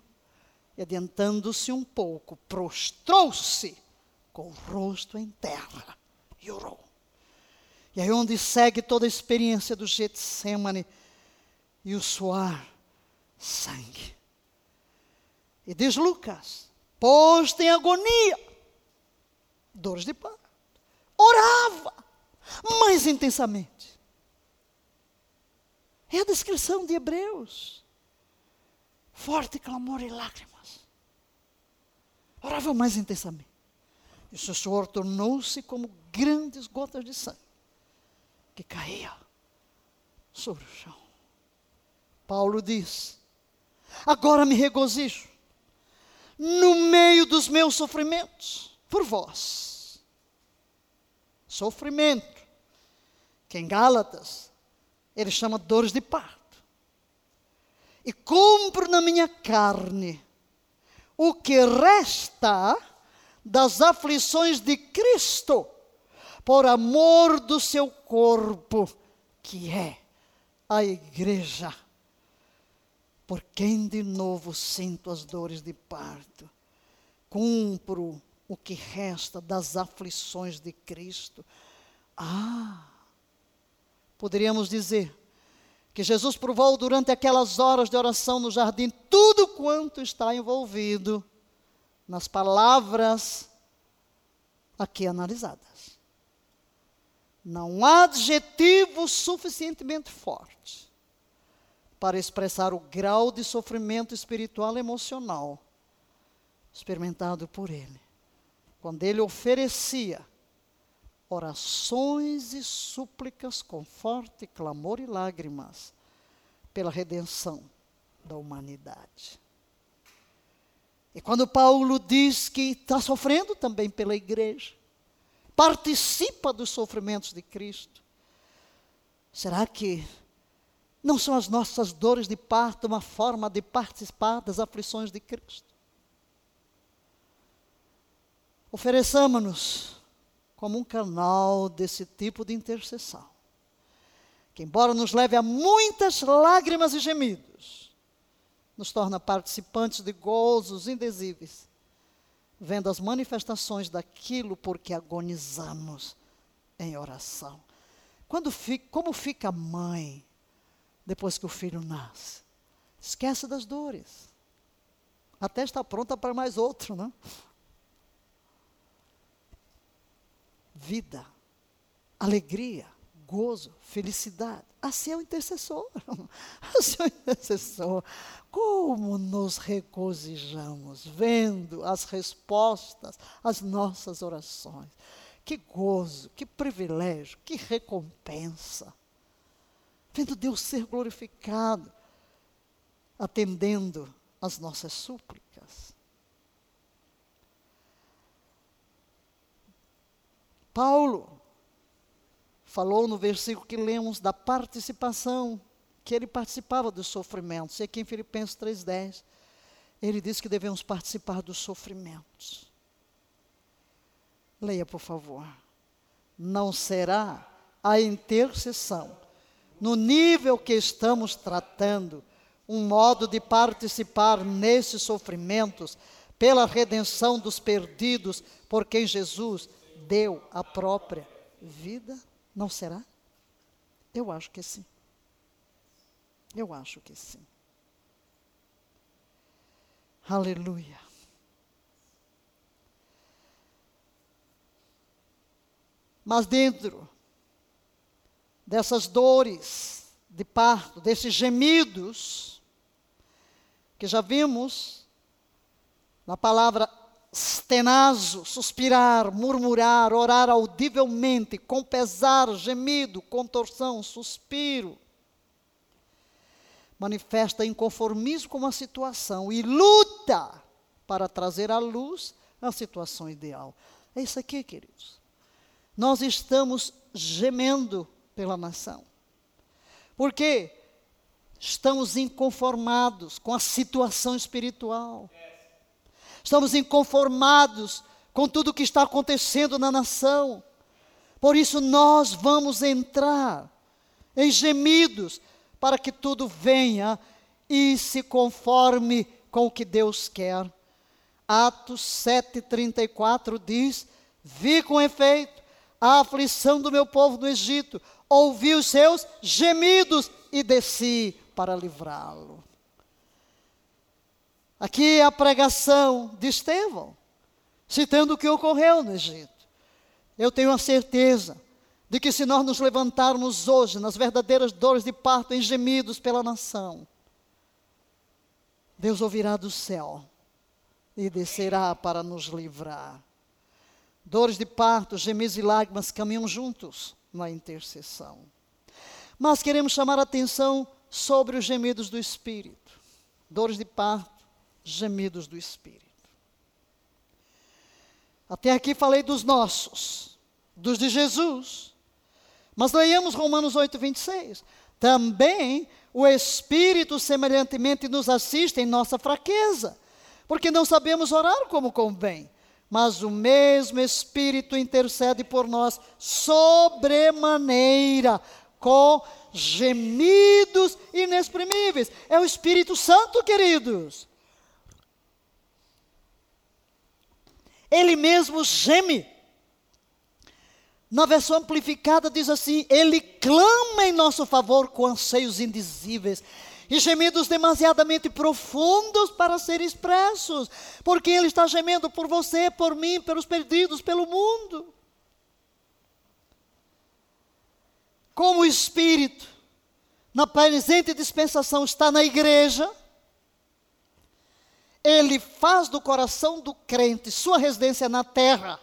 E adiantando-se um pouco, prostrou-se com o rosto em terra e orou. E aí onde segue toda a experiência do Getsemane e o suar sangue. E diz Lucas, posto em agonia, dores de parto, orava mais intensamente. É a descrição de Hebreus. Forte clamor e lágrimas. Orava mais intensamente. E o seu suor tornou-se como grandes gotas de sangue que caía sobre o chão. Paulo diz: Agora me regozijo no meio dos meus sofrimentos por vós. Sofrimento, que em Gálatas ele chama dores de parto. E compro na minha carne o que resta das aflições de Cristo, por amor do seu corpo, que é a igreja. Por quem de novo sinto as dores de parto, cumpro o que resta das aflições de Cristo. Ah, poderíamos dizer, que Jesus provou durante aquelas horas de oração no jardim, tudo quanto está envolvido nas palavras aqui analisadas. Não há adjetivo suficientemente forte para expressar o grau de sofrimento espiritual e emocional experimentado por ele, quando ele oferecia orações e súplicas com forte clamor e lágrimas pela redenção da humanidade. E quando Paulo diz que está sofrendo também pela igreja, participa dos sofrimentos de Cristo, será que não são as nossas dores de parto uma forma de participar das aflições de Cristo? Ofereçamos-nos como um canal desse tipo de intercessão. Que, embora nos leve a muitas lágrimas e gemidos, nos torna participantes de gozos indizíveis, vendo as manifestações daquilo por que agonizamos em oração. Quando fica, como fica a mãe depois que o filho nasce? Esquece das dores. Até está pronta para mais outro, não? Né? Vida, alegria, gozo, felicidade. Assim é o intercessor. [laughs] Assim é o intercessor. Como nos regozijamos vendo as respostas às nossas orações. Que gozo, que privilégio, que recompensa. vendo Deus ser glorificado, atendendo às nossas súplicas. Paulo falou no versículo que lemos da participação, que ele participava dos sofrimentos. E aqui em Filipenses 3,10, ele diz que devemos participar dos sofrimentos. Leia, por favor. Não será a intercessão, no nível que estamos tratando, um modo de participar nesses sofrimentos pela redenção dos perdidos, por quem Jesus deu a própria vida? Não será? Eu acho que sim. Eu acho que sim. Aleluia. Mas dentro dessas dores de parto, desses gemidos, que já vimos na palavra stenazo, suspirar, murmurar, orar audivelmente, com pesar, gemido, contorção, suspiro. Manifesta inconformismo com a situação e luta para trazer à luz a situação ideal. É isso aqui, queridos. Nós estamos gemendo pela nação. Porque estamos inconformados com a situação espiritual estamos inconformados com tudo o que está acontecendo na nação. Por isso, nós vamos entrar em gemidos para que tudo venha e se conforme com o que Deus quer. Atos 7,34 diz: Vi com efeito a aflição do meu povo no Egito, ouvi os seus gemidos e desci para livrá-lo. Aqui é a pregação de Estevão, citando o que ocorreu no Egito. Eu tenho a certeza de que se nós nos levantarmos hoje nas verdadeiras dores de parto, em gemidos pela nação, Deus ouvirá do céu e descerá para nos livrar. Dores de parto, gemidos e lágrimas caminham juntos na intercessão. Mas queremos chamar a atenção sobre os gemidos do Espírito. Dores de parto, gemidos do Espírito. Até aqui falei dos nossos, dos de Jesus. Mas leiamos Romanos 8, 26. Também o Espírito semelhantemente nos assiste em nossa fraqueza, porque não sabemos orar como convém. Mas o mesmo Espírito intercede por nós sobremaneira, com gemidos inexprimíveis. É o Espírito Santo, queridos. Ele mesmo geme. Na versão amplificada diz assim: Ele clama em nosso favor com anseios indizíveis e gemidos demasiadamente profundos para serem expressos, porque Ele está gemendo por você, por mim, pelos perdidos, pelo mundo. Como o Espírito, na presente dispensação, está na igreja, ele faz do coração do crente sua residência na terra.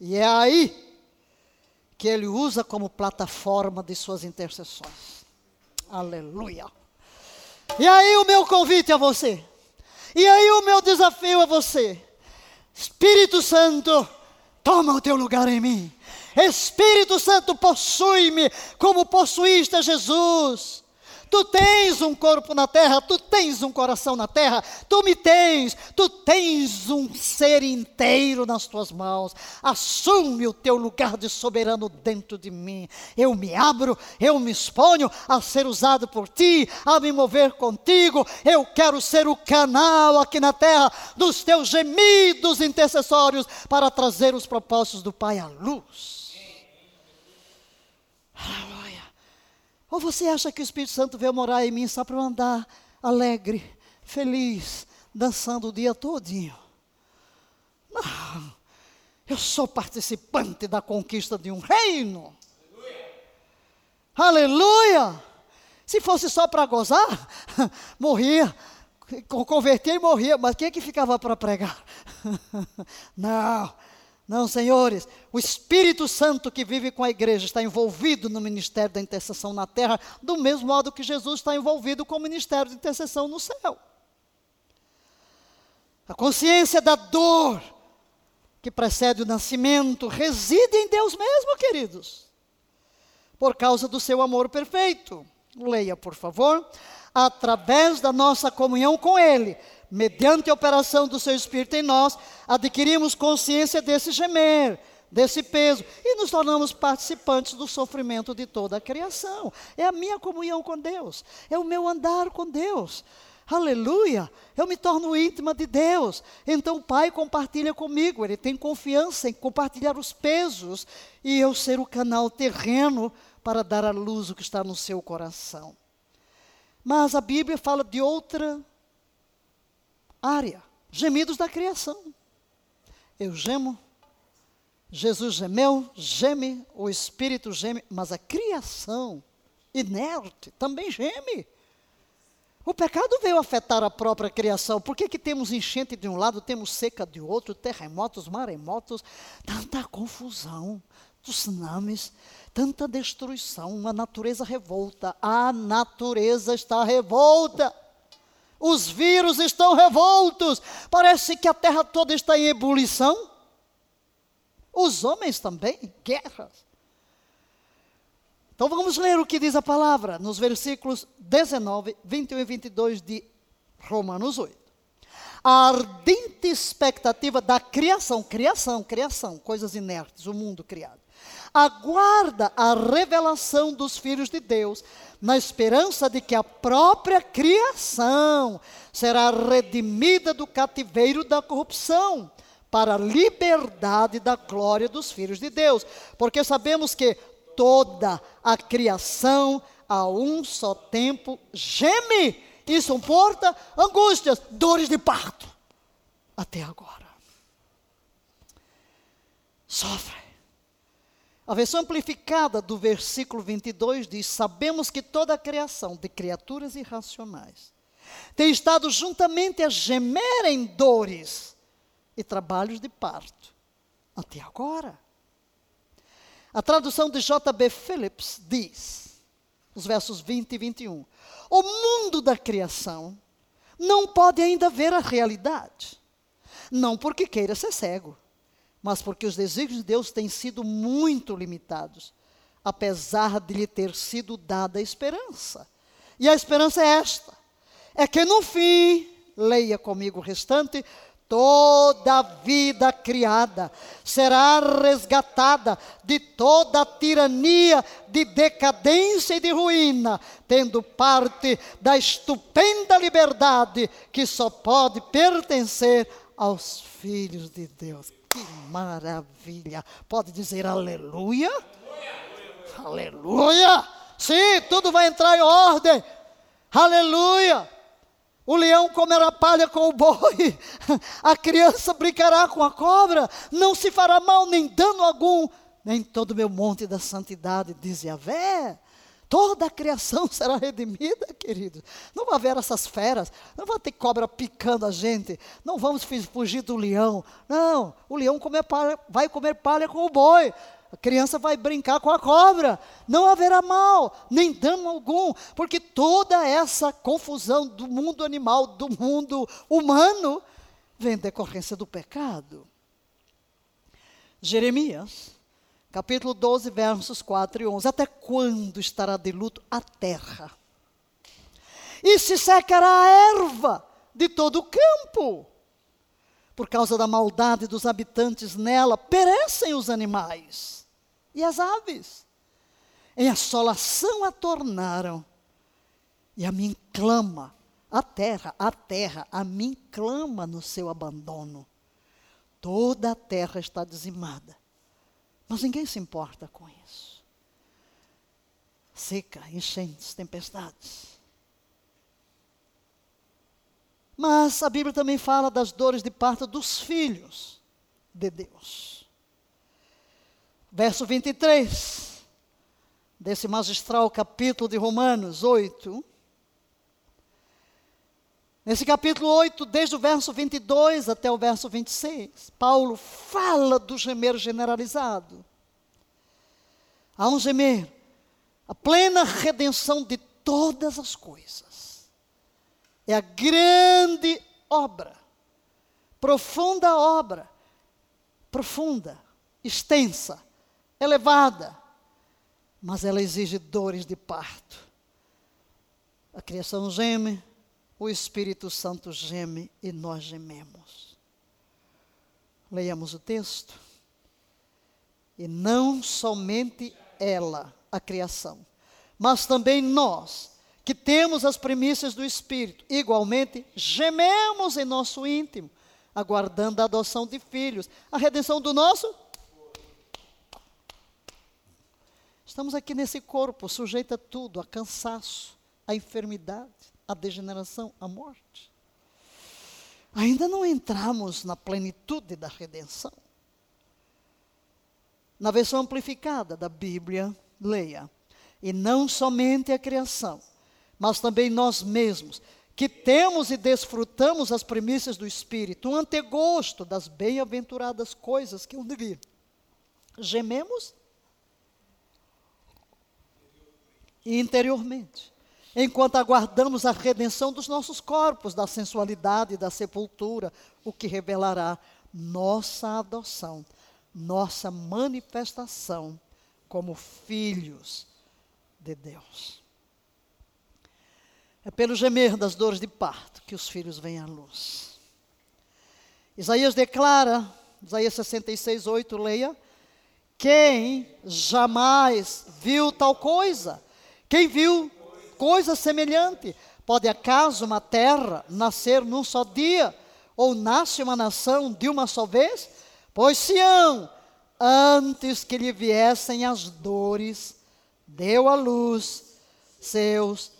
E é aí que ele usa como plataforma de suas intercessões. Aleluia. E aí o meu convite a você. E aí o meu desafio a você. Espírito Santo, toma o teu lugar em mim. Espírito Santo, possui-me como possuíste Jesus. Tu tens um corpo na terra, tu tens um coração na terra, tu me tens, tu tens um ser inteiro nas tuas mãos. Assume o teu lugar de soberano dentro de mim. Eu me abro, eu me exponho a ser usado por ti, a me mover contigo. Eu quero ser o canal aqui na terra dos teus gemidos intercessórios para trazer os propósitos do Pai à luz. Ou você acha que o Espírito Santo veio morar em mim só para eu andar alegre, feliz, dançando o dia todinho? Não. Eu sou participante da conquista de um reino. Aleluia! Aleluia. Se fosse só para gozar, [laughs] morria, convertia e morria. Mas quem é que ficava para pregar? [laughs] Não. Não, senhores, o Espírito Santo que vive com a igreja está envolvido no ministério da intercessão na terra, do mesmo modo que Jesus está envolvido com o ministério de intercessão no céu. A consciência da dor que precede o nascimento reside em Deus mesmo, queridos, por causa do seu amor perfeito. Leia, por favor. Através da nossa comunhão com Ele, mediante a operação do seu Espírito em nós, adquirimos consciência desse gemer, desse peso, e nos tornamos participantes do sofrimento de toda a criação. É a minha comunhão com Deus, é o meu andar com Deus. Aleluia! Eu me torno íntima de Deus. Então o Pai compartilha comigo, ele tem confiança em compartilhar os pesos e eu ser o canal terreno para dar a luz o que está no seu coração. Mas a Bíblia fala de outra área, gemidos da criação. Eu gemo, Jesus gemeu, geme, o Espírito geme, mas a criação inerte também geme. O pecado veio afetar a própria criação. Por que, que temos enchente de um lado, temos seca de outro, terremotos, maremotos, tanta confusão, tsunamis, tanta destruição, a natureza revolta. A natureza está revolta. Os vírus estão revoltos. Parece que a terra toda está em ebulição. Os homens também, guerras. Então vamos ler o que diz a palavra nos versículos 19, 21 e 22 de Romanos 8. A ardente expectativa da criação, criação, criação, coisas inertes, o mundo criado. Aguarda a revelação dos filhos de Deus, na esperança de que a própria criação será redimida do cativeiro da corrupção, para a liberdade da glória dos filhos de Deus. Porque sabemos que toda a criação a um só tempo geme e suporta angústias, dores de parto. Até agora. Sofre. A versão amplificada do versículo 22 diz: Sabemos que toda a criação de criaturas irracionais tem estado juntamente a gemer em dores e trabalhos de parto, até agora. A tradução de J.B. Phillips diz, os versos 20 e 21, o mundo da criação não pode ainda ver a realidade. Não porque queira ser cego, mas porque os desígnios de Deus têm sido muito limitados, apesar de lhe ter sido dada a esperança. E a esperança é esta: é que no fim, leia comigo o restante, toda a vida criada será resgatada de toda a tirania de decadência e de ruína, tendo parte da estupenda liberdade que só pode pertencer aos filhos de Deus. Que maravilha! Pode dizer aleluia? Aleluia! aleluia. Sim, tudo vai entrar em ordem. Aleluia! O leão comerá palha com o boi, [laughs] a criança brincará com a cobra, não se fará mal nem dano algum, nem todo meu monte da santidade, diz Yahvé. Toda a criação será redimida, queridos. Não vai haver essas feras, não vai ter cobra picando a gente, não vamos fugir do leão. Não, o leão comer palha, vai comer palha com o boi, a criança vai brincar com a cobra, não haverá mal, nem dano algum, porque toda essa confusão do mundo animal, do mundo humano, vem decorrência do pecado. Jeremias, capítulo 12, versos 4 e 11. Até quando estará de luto a terra? E se secará a erva de todo o campo? Por causa da maldade dos habitantes nela, perecem os animais e as aves. Em assolação a tornaram, e a mim clama, a terra, a terra, a mim clama no seu abandono. Toda a terra está dizimada, mas ninguém se importa com isso. Seca, enchentes, tempestades. Mas a Bíblia também fala das dores de parto dos filhos de Deus. Verso 23, desse magistral capítulo de Romanos 8. Nesse capítulo 8, desde o verso 22 até o verso 26, Paulo fala do gemer generalizado. Há um gemer, a plena redenção de todas as coisas. É a grande obra, profunda obra, profunda, extensa, elevada, mas ela exige dores de parto. A criação geme, o Espírito Santo geme e nós gememos. Leiamos o texto. E não somente ela, a criação, mas também nós, que temos as premissas do Espírito, igualmente gememos em nosso íntimo, aguardando a adoção de filhos, a redenção do nosso. Estamos aqui nesse corpo, sujeito a tudo, a cansaço, a enfermidade, a degeneração, a morte. Ainda não entramos na plenitude da redenção. Na versão amplificada da Bíblia, leia. E não somente a criação, mas também nós mesmos, que temos e desfrutamos as premissas do Espírito, um antegosto das bem-aventuradas coisas que um de vir. Gememos interiormente enquanto aguardamos a redenção dos nossos corpos, da sensualidade e da sepultura, o que revelará nossa adoção, nossa manifestação como filhos de Deus. É pelo gemer das dores de parto que os filhos vêm à luz. Isaías declara, Isaías 66, 8, leia: Quem jamais viu tal coisa? Quem viu coisa semelhante. Pode acaso uma terra nascer num só dia? Ou nasce uma nação de uma só vez? Pois Sião, antes que lhe viessem as dores, deu à luz seus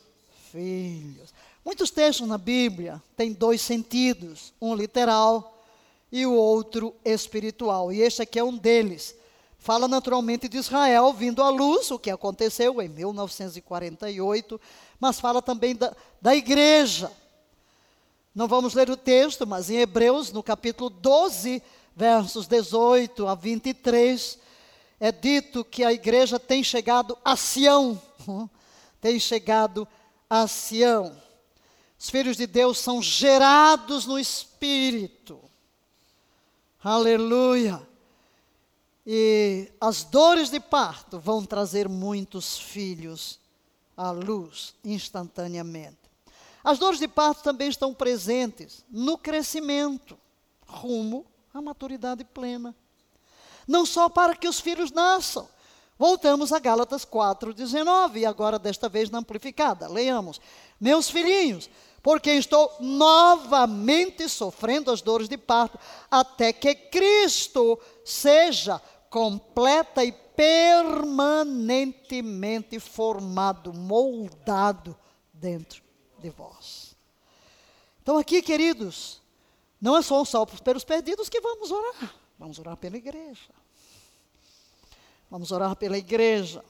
filhos. Muitos textos na Bíblia têm dois sentidos, um literal e o outro espiritual. E este aqui é um deles. Fala naturalmente de Israel vindo à luz, o que aconteceu em 1948, mas fala também da, da igreja. Não vamos ler o texto, mas em Hebreus, no capítulo 12, versos 18 a 23, é dito que a igreja tem chegado a Sião. [laughs] Tem chegado a Sião. Os filhos de Deus são gerados no Espírito. Aleluia. E as dores de parto vão trazer muitos filhos à luz instantaneamente. As dores de parto também estão presentes no crescimento rumo à maturidade plena. Não só para que os filhos nasçam. Voltamos a Gálatas 4:19 e agora desta vez na amplificada. Leamos: Meus filhinhos, porque estou novamente sofrendo as dores de parto, até que Cristo seja completa e permanentemente formado, moldado dentro de vós. Então, aqui, queridos, não é só salvo pelos perdidos que vamos orar, vamos orar pela igreja. Vamos orar pela igreja.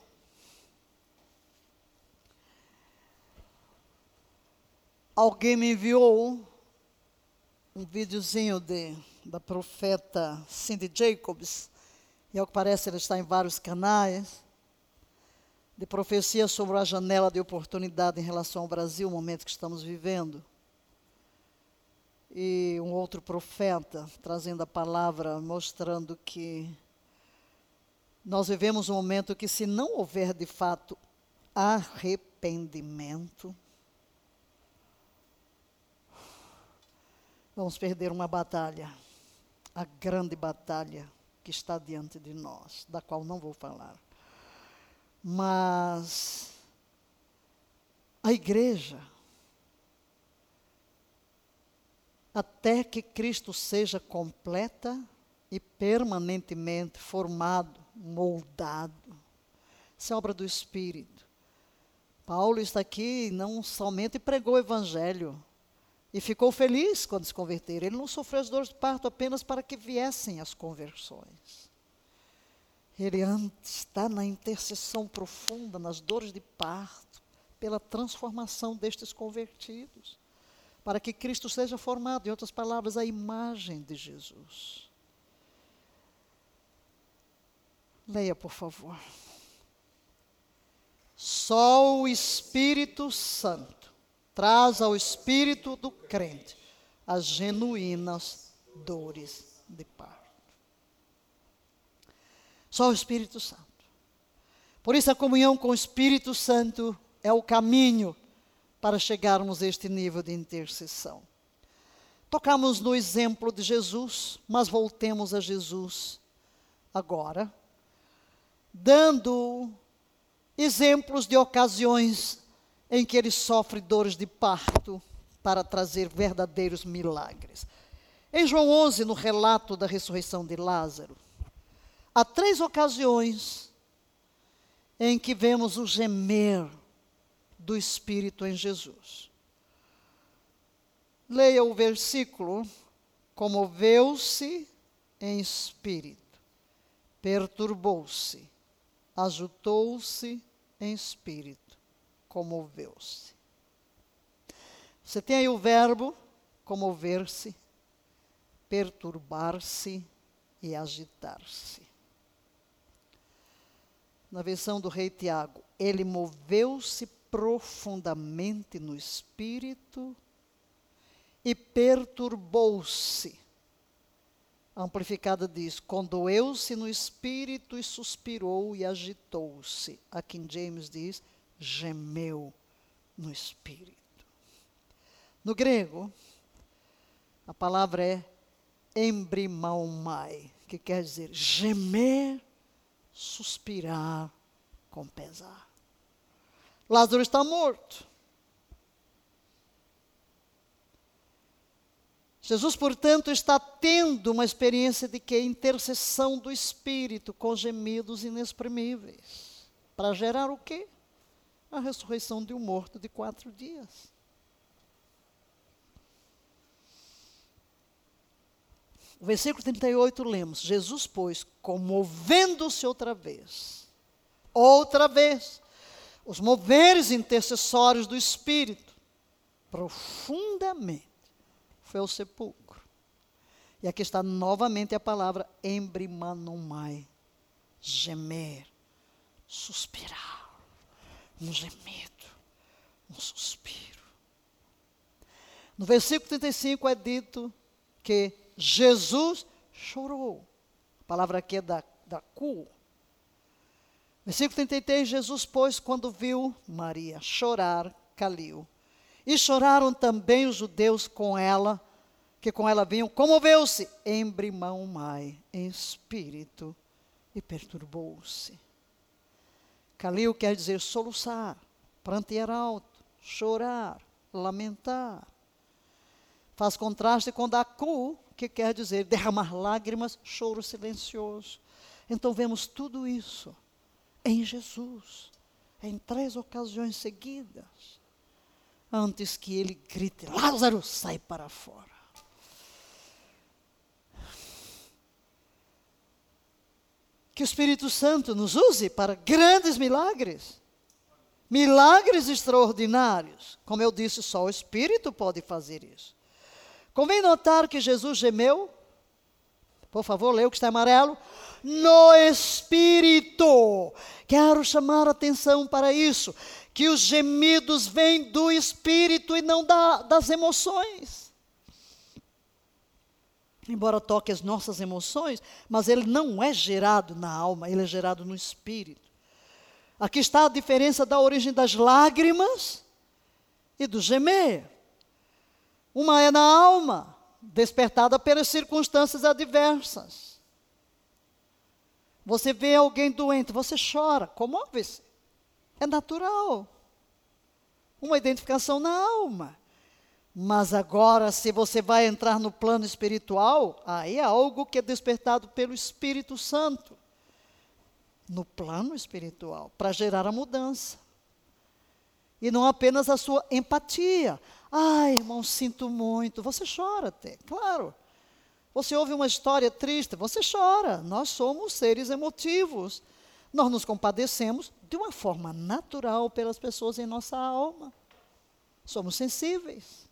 Alguém me enviou um videozinho de, da profeta Cindy Jacobs, e ao que parece ela está em vários canais, de profecia sobre a janela de oportunidade em relação ao Brasil, o momento que estamos vivendo. E um outro profeta trazendo a palavra, mostrando que nós vivemos um momento que, se não houver de fato arrependimento, vamos perder uma batalha, a grande batalha que está diante de nós, da qual não vou falar. Mas a igreja, até que Cristo seja completa e permanentemente formado, moldado, isso é obra do Espírito. Paulo está aqui não somente pregou o Evangelho, e ficou feliz quando se converteram. Ele não sofreu as dores de parto apenas para que viessem as conversões. Ele está na intercessão profunda, nas dores de parto, pela transformação destes convertidos. para que Cristo seja formado, em outras palavras, a imagem de Jesus. Leia, por favor. Só o Espírito Santo traz ao espírito do crente as genuínas dores de parto. Só o Espírito Santo. Por isso, a comunhão com o Espírito Santo é o caminho para chegarmos a este nível de intercessão. Tocamos no exemplo de Jesus, mas voltemos a Jesus agora, dando exemplos de ocasiões em que ele sofre dores de parto para trazer verdadeiros milagres. Em João 11, no relato da ressurreição de Lázaro, há três ocasiões em que vemos o gemer do Espírito em Jesus. Leia o versículo: comoveu-se em espírito, perturbou-se, agitou-se em espírito, comoveu-se. Você tem aí o verbo comover-se, perturbar-se e agitar-se. Na versão do rei Tiago, ele moveu-se profundamente no espírito e perturbou-se. Amplificada diz: condoeu-se no espírito e suspirou e agitou-se. A King James diz: gemeu no espírito. No grego, a palavra é embrimaumai, que quer dizer gemer, suspirar com pesar. Lázaro está morto. Jesus, portanto, está tendo uma experiência de que intercessão do Espírito com gemidos inexprimíveis. Para gerar o quê? A ressurreição de um morto de quatro dias. O versículo 38 lemos: Jesus, pois, comovendo-se outra vez, outra vez, os moveres intercessórios do Espírito, profundamente, foi ao sepulcro. E aqui está novamente a palavra embrimanomai, gemer, suspirar, um gemido, um suspiro. No versículo 35 é dito que Jesus chorou. A palavra aqui é da, da cu, Versículo 33, Jesus, pois, quando viu Maria chorar, caliu. E choraram também os judeus com ela, que com ela vinham, comoveu-se, embrimão mai, em espírito, e perturbou-se. Caliu quer dizer soluçar, prantear alto, chorar, lamentar. Faz contraste com dacu, que quer dizer derramar lágrimas, choro silencioso. Então vemos tudo isso em Jesus, em três ocasiões seguidas, antes que ele grite: Lázaro, sai para fora. Que o Espírito Santo nos use para grandes milagres, milagres extraordinários. Como eu disse, só o Espírito pode fazer isso. Convém notar que Jesus gemeu. Por favor, leia o que está amarelo no espírito. Quero chamar a atenção para isso, que os gemidos vêm do espírito e não da, das emoções. Embora toque as nossas emoções, mas ele não é gerado na alma, ele é gerado no espírito. Aqui está a diferença da origem das lágrimas e do gemer. Uma é na alma, despertada pelas circunstâncias adversas. Você vê alguém doente, você chora, comove-se. É natural. Uma identificação na alma. Mas agora, se você vai entrar no plano espiritual, aí é algo que é despertado pelo Espírito Santo. No plano espiritual, para gerar a mudança. E não apenas a sua empatia. Ai, irmão, sinto muito. Você chora até, claro. Você ouve uma história triste, você chora. Nós somos seres emotivos. Nós nos compadecemos de uma forma natural pelas pessoas em nossa alma. Somos sensíveis.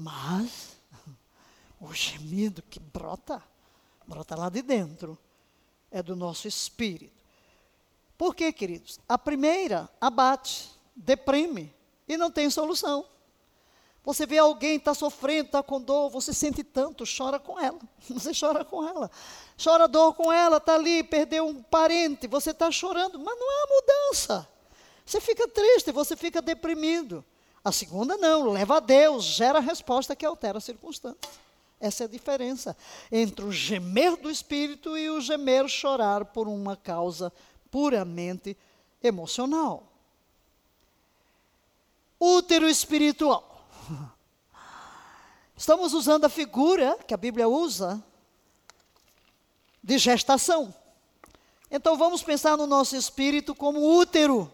Mas [laughs] o gemido que brota, brota lá de dentro, é do nosso espírito. Por quê, queridos? A primeira abate, deprime e não tem solução. Você vê alguém está sofrendo, está com dor, você sente tanto, chora com ela. [laughs] Você chora com ela. Chora dor com ela, está ali, perdeu um parente, você está chorando, mas não é a mudança. Você fica triste, você fica deprimido. A segunda não, leva a Deus, gera a resposta que altera a circunstância. Essa é a diferença entre o gemer do espírito e o gemer chorar por uma causa puramente emocional. Útero espiritual. Estamos usando a figura que a Bíblia usa de gestação. Então vamos pensar no nosso espírito como útero.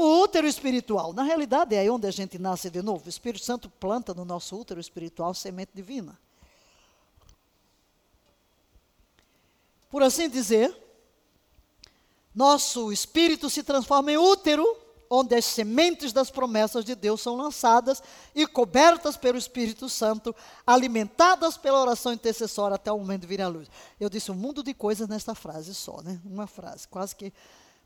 O útero espiritual, na realidade, é aí onde a gente nasce de novo. O Espírito Santo planta no nosso útero espiritual semente divina. Por assim dizer, nosso espírito se transforma em útero, onde as sementes das promessas de Deus são lançadas e cobertas pelo Espírito Santo, alimentadas pela oração intercessória até o momento de vir à luz. Eu disse um mundo de coisas nesta frase só, né? Uma frase, quase que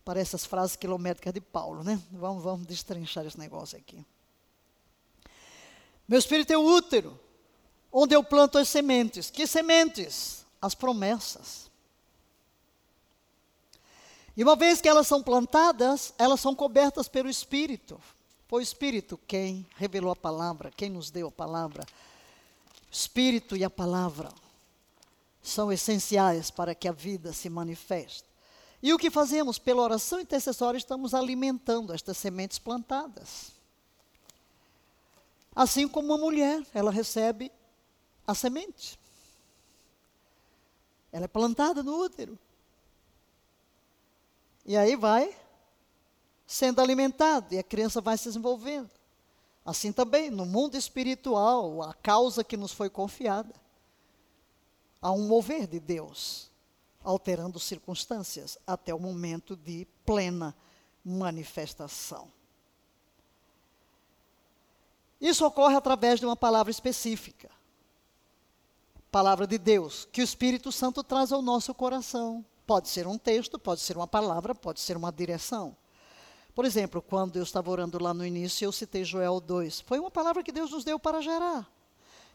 Parece as frases quilométricas de Paulo, né? Vamos, vamos destrinchar esse negócio aqui. Meu espírito é o útero, onde eu planto as sementes. Que sementes? As promessas. E uma vez que elas são plantadas, elas são cobertas pelo Espírito. Foi o Espírito quem revelou a palavra, quem nos deu a palavra. O Espírito e a palavra são essenciais para que a vida se manifeste. E o que fazemos? Pela oração intercessória, estamos alimentando estas sementes plantadas. Assim como uma mulher, ela recebe a semente. Ela é plantada no útero. E aí vai sendo alimentada e a criança vai se desenvolvendo. Assim também, no mundo espiritual, a causa que nos foi confiada, há um mover de Deus alterando circunstâncias até o momento de plena manifestação. Isso ocorre através de uma palavra específica. Palavra de Deus, que o Espírito Santo traz ao nosso coração. Pode ser um texto, pode ser uma palavra, pode ser uma direção. Por exemplo, quando eu estava orando lá no início, eu citei Joel 2. Foi uma palavra que Deus nos deu para gerar.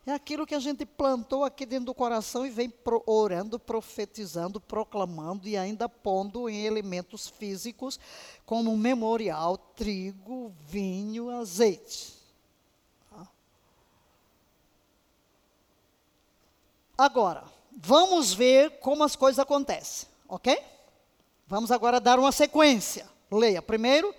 É aquilo que a gente plantou aqui dentro do coração e vem pro, orando, profetizando, proclamando e ainda pondo em elementos físicos, como memorial, trigo, vinho, azeite. Tá? Agora, vamos ver como as coisas acontecem, ok? Vamos agora dar uma sequência. Leia. Primeiro,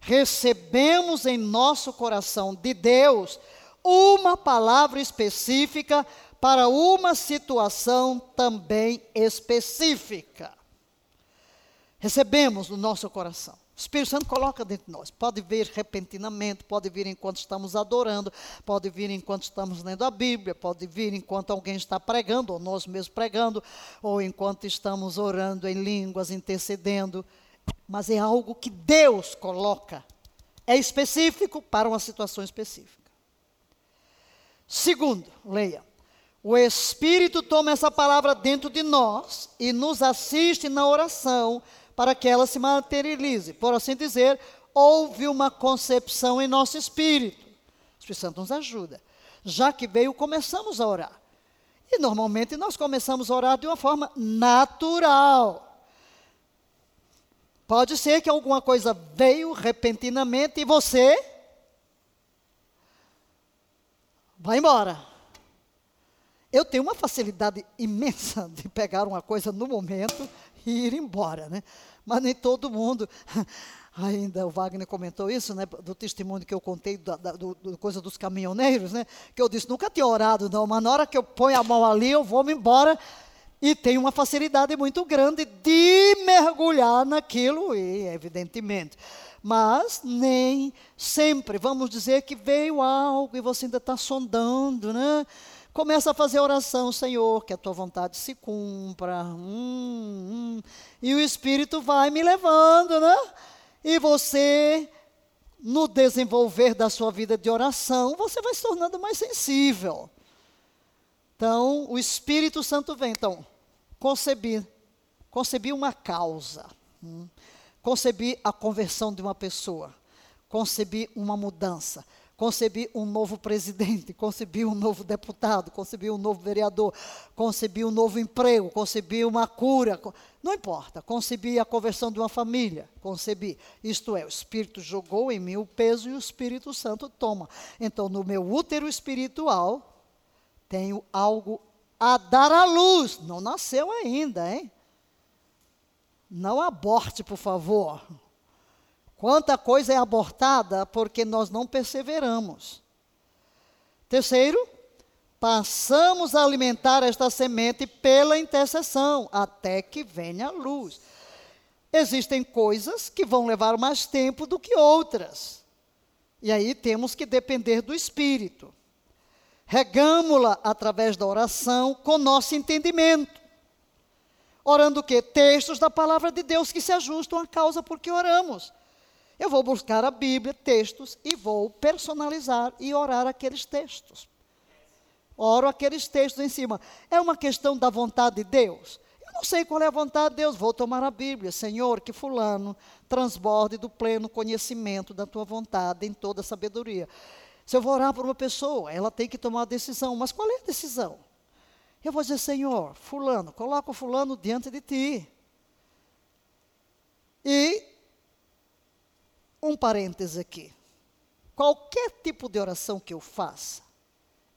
recebemos em nosso coração de Deus uma palavra específica para uma situação também específica. Recebemos no nosso coração. O Espírito Santo coloca dentro de nós. Pode vir repentinamente, pode vir enquanto estamos adorando, pode vir enquanto estamos lendo a Bíblia, pode vir enquanto alguém está pregando, ou nós mesmos pregando, ou enquanto estamos orando em línguas, intercedendo. Mas é algo que Deus coloca. É específico para uma situação específica. Segundo, leia. O Espírito toma essa palavra dentro de nós e nos assiste na oração para que ela se materialize. Por assim dizer, houve uma concepção em nosso espírito. O Espírito Santo nos ajuda. Já que veio, começamos a orar. E normalmente nós começamos a orar de uma forma natural. Pode ser que alguma coisa veio repentinamente e você vai embora. Eu tenho uma facilidade imensa [laughs] de pegar uma coisa no momento e ir embora, né? Mas nem todo mundo. [laughs] Ainda o Wagner comentou isso, né? Do testemunho que eu contei da, da do, do, coisa dos caminhoneiros, né? Que eu disse nunca tinha orado, não. Mas na hora que eu ponho a mão ali, eu vou me embora e tenho uma facilidade muito grande de mergulhar naquilo e, evidentemente, mas nem sempre. Vamos dizer que veio algo e você ainda está sondando, né? Começa a fazer oração, Senhor, que a tua vontade se cumpra. Hum, hum. E o Espírito vai me levando, né? E você no desenvolver da sua vida de oração, você vai se tornando mais sensível. Então, o Espírito Santo vem. Então, concebi, concebi uma causa, hum, concebi a conversão de uma pessoa, concebi uma mudança, concebi um novo presidente, [laughs] concebi um novo deputado, concebi um novo vereador, concebi um novo emprego, concebi uma cura, não importa, concebi a conversão de uma família, concebi. Isto é, o Espírito jogou em mim o peso e o Espírito Santo toma. Então, no meu útero espiritual, tenho algo a dar à luz. Não nasceu ainda, hein? Não aborte, por favor. Quanta coisa é abortada porque nós não perseveramos. Terceiro, passamos a alimentar esta semente pela intercessão, até que venha a luz. Existem coisas que vão levar mais tempo do que outras. E aí temos que depender do Espírito. Regamos-la através da oração com nosso entendimento. Orando o quê? Textos da palavra de Deus que se ajustam à causa por que oramos. Eu vou buscar a Bíblia, textos, e vou personalizar e orar aqueles textos. Oro aqueles textos em cima. É uma questão da vontade de Deus. Eu não sei qual é a vontade de Deus, vou tomar a Bíblia. Senhor, que fulano transborde do pleno conhecimento da tua vontade em toda sabedoria. Se eu vou orar por uma pessoa, ela tem que tomar a decisão. Mas qual é a decisão? Eu vou dizer, Senhor, fulano, coloca o fulano diante de ti. E um parêntese aqui. Qualquer tipo de oração que eu faça,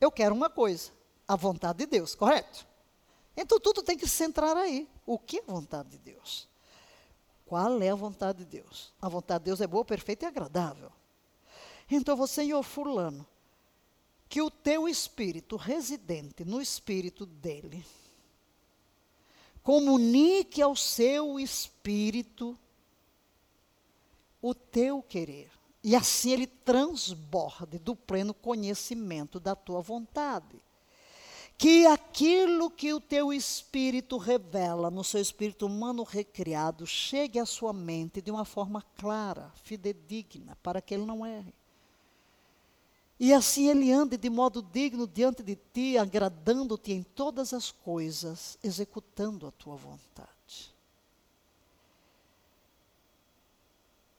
eu quero uma coisa: a vontade de Deus, correto? Então tudo tem que se centrar aí. O que é vontade de Deus? Qual é a vontade de Deus? A vontade de Deus é boa, perfeita e agradável. Então eu vou, Senhor Fulano, que o teu espírito residente no espírito dele comunique ao seu espírito o teu querer. E assim ele transborde do pleno conhecimento da tua vontade. Que aquilo que o teu espírito revela no seu espírito humano recriado chegue à sua mente de uma forma clara, fidedigna, para que ele não erre. E assim ele ande de modo digno diante de ti, agradando-te em todas as coisas, executando a tua vontade.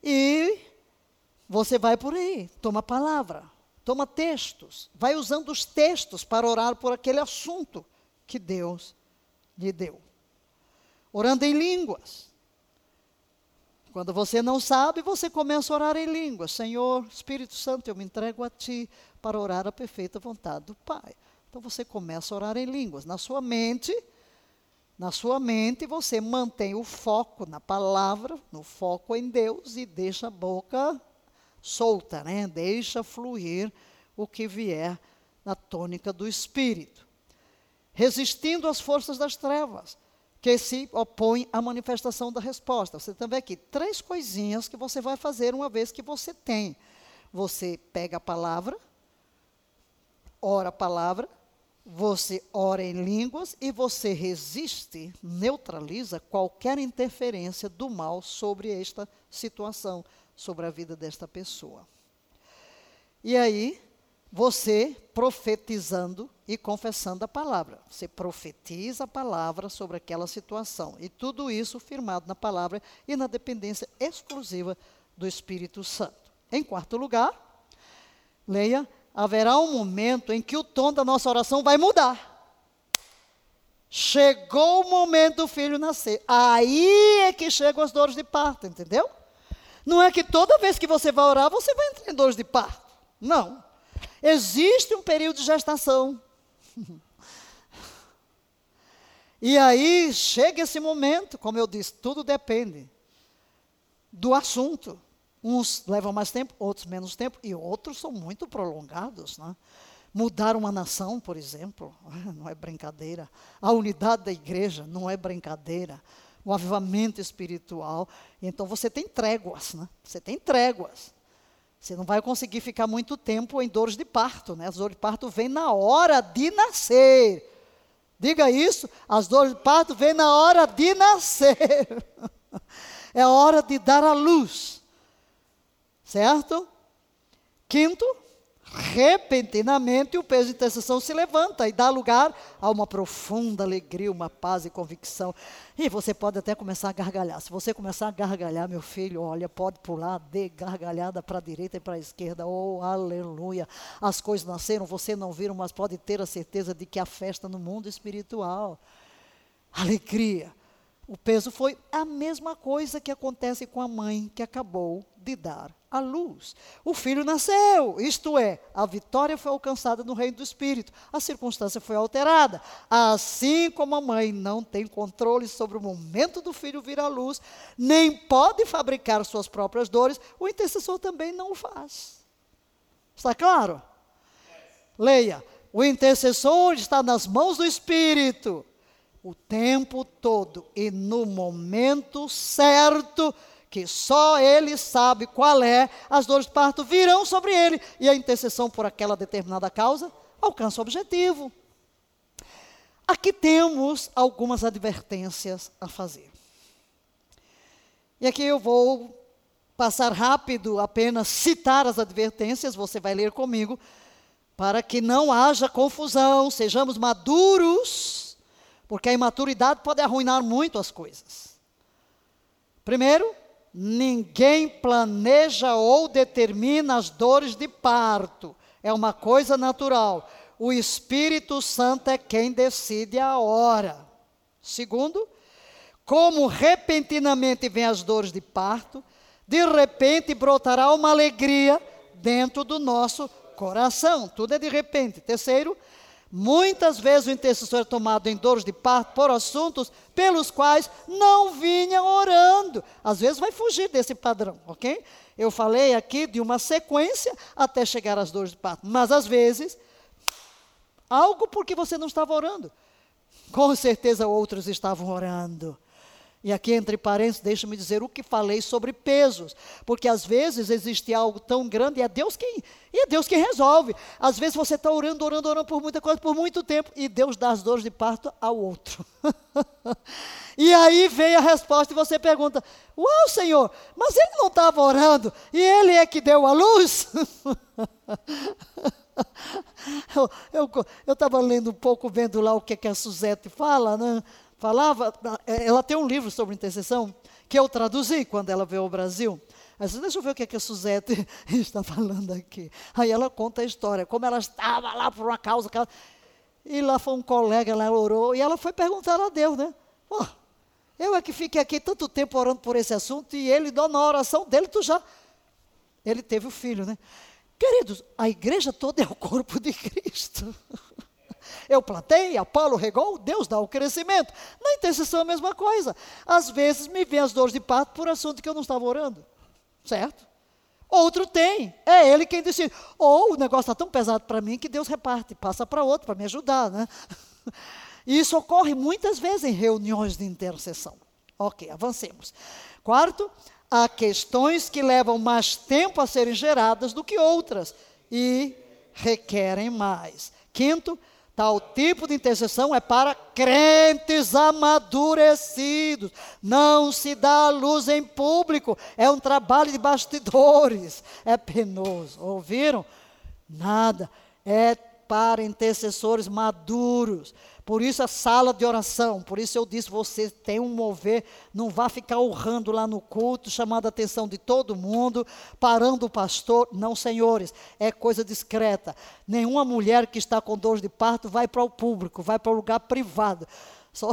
E você vai por aí, toma palavra, toma textos, vai usando os textos para orar por aquele assunto que Deus lhe deu. Orando em línguas. Quando você não sabe, você começa a orar em línguas. Senhor, Espírito Santo, eu me entrego a Ti para orar a perfeita vontade do Pai. Então você começa a orar em línguas. Na sua mente, na sua mente, você mantém o foco na palavra, no foco em Deus e deixa a boca solta, né? Deixa fluir o que vier na tônica do espírito. Resistindo às forças das trevas, que se opõem à manifestação da resposta. Você tem aqui três coisinhas que você vai fazer uma vez que você tem. Você pega a palavra, ora a palavra, você ora em línguas e você resiste, neutraliza qualquer interferência do mal sobre esta situação, sobre a vida desta pessoa. E aí, você profetizando e confessando a palavra. Você profetiza a palavra sobre aquela situação. E tudo isso firmado na palavra e na dependência exclusiva do Espírito Santo. Em quarto lugar, leia haverá um momento em que o tom da nossa oração vai mudar. Chegou o momento do filho nascer. Aí é que chegam as dores de parto, entendeu? Não é que toda vez que você vai orar, você vai entrar em dores de parto. Não. Existe um período de gestação. [laughs] e aí chega esse momento, como eu disse, tudo depende do assunto. Uns levam mais tempo, outros menos tempo, e outros são muito prolongados. Né? Mudar uma nação, por exemplo, [laughs] não é brincadeira. A unidade da igreja não é brincadeira. O avivamento espiritual. Então você tem tréguas, né? Você tem tréguas. Você não vai conseguir ficar muito tempo em dores de parto, né? As dores de parto vêm na hora de nascer. Diga isso, as dores de parto vêm na hora de nascer. [laughs] é hora de dar a luz certo? Quinto, repentinamente o peso de intercessão se levanta e dá lugar a uma profunda alegria, uma paz e convicção. E você pode até começar a gargalhar. Se você começar a gargalhar, meu filho, olha, pode pular de gargalhada para a direita e para a esquerda. Oh, aleluia! As coisas nasceram, você não viram, mas pode ter a certeza de que a festa no mundo espiritual. Alegria. O peso foi a mesma coisa que acontece com a mãe que acabou de dar a luz. O filho nasceu, isto é, a vitória foi alcançada no reino do Espírito, a circunstância foi alterada. Assim como a mãe não tem controle sobre o momento do filho vir à luz, nem pode fabricar suas próprias dores, o intercessor também não o faz. Está claro? Leia. O intercessor está nas mãos do Espírito o tempo todo e no momento certo que só ele sabe qual é, as dores de parto virão sobre ele e a intercessão por aquela determinada causa alcança o objetivo. Aqui temos algumas advertências a fazer. E aqui eu vou passar rápido, apenas citar as advertências, você vai ler comigo, para que não haja confusão, sejamos maduros, porque a imaturidade pode arruinar muito as coisas. Primeiro, Ninguém planeja ou determina as dores de parto. É uma coisa natural. O Espírito Santo é quem decide a hora. Segundo, como repentinamente vêm as dores de parto, de repente brotará uma alegria dentro do nosso coração. Tudo é de repente. Terceiro, Muitas vezes o intercessor é tomado em dores de parto por assuntos pelos quais não vinha orando. Às vezes vai fugir desse padrão, ok? Eu falei aqui de uma sequência até chegar às dores de parto. Mas às vezes, algo porque você não estava orando. Com certeza outros estavam orando. E aqui, entre parênteses, deixa-me dizer o que falei sobre pesos. Porque às vezes existe algo tão grande e é Deus quem, e é Deus quem resolve. Às vezes você está orando, orando, orando por muita coisa, por muito tempo, e Deus dá as dores de parto ao outro. [laughs] e aí vem a resposta e você pergunta: Uau, Senhor, mas ele não estava orando e ele é que deu a luz? [laughs] eu estava lendo um pouco, vendo lá o que, que a Suzette fala, né? Falava, é, ela tem um livro sobre intercessão que eu traduzi quando ela veio ao Brasil. Mas deixa eu ver o que, é que a Suzette [laughs] está falando aqui. Aí ela conta a história, como ela estava lá por uma causa. E lá foi um colega, ela orou, e ela foi perguntar a Deus, né? Oh, eu é que fiquei aqui tanto tempo orando por esse assunto, e ele, na oração dele, tu já. Ele teve o filho, né? Queridos, a igreja toda é o corpo de Cristo. [laughs] Eu plantei, Apolo regou, Deus dá o crescimento. Na intercessão é a mesma coisa. Às vezes me vem as dores de parto por assunto que eu não estava orando. Certo? Outro tem, é ele quem decide. Ou o negócio está tão pesado para mim que Deus reparte, passa para outro para me ajudar, né? [laughs] Isso ocorre muitas vezes em reuniões de intercessão. Ok, avancemos. Quarto, há questões que levam mais tempo a serem geradas do que outras e requerem mais. Quinto, Tal tipo de intercessão é para crentes amadurecidos. Não se dá luz em público. É um trabalho de bastidores. É penoso. Ouviram? Nada. É para intercessores maduros. Por isso a sala de oração, por isso eu disse, você tem um mover, não vá ficar urrando lá no culto, chamando a atenção de todo mundo, parando o pastor. Não, senhores, é coisa discreta. Nenhuma mulher que está com dor de parto vai para o público, vai para o lugar privado. Só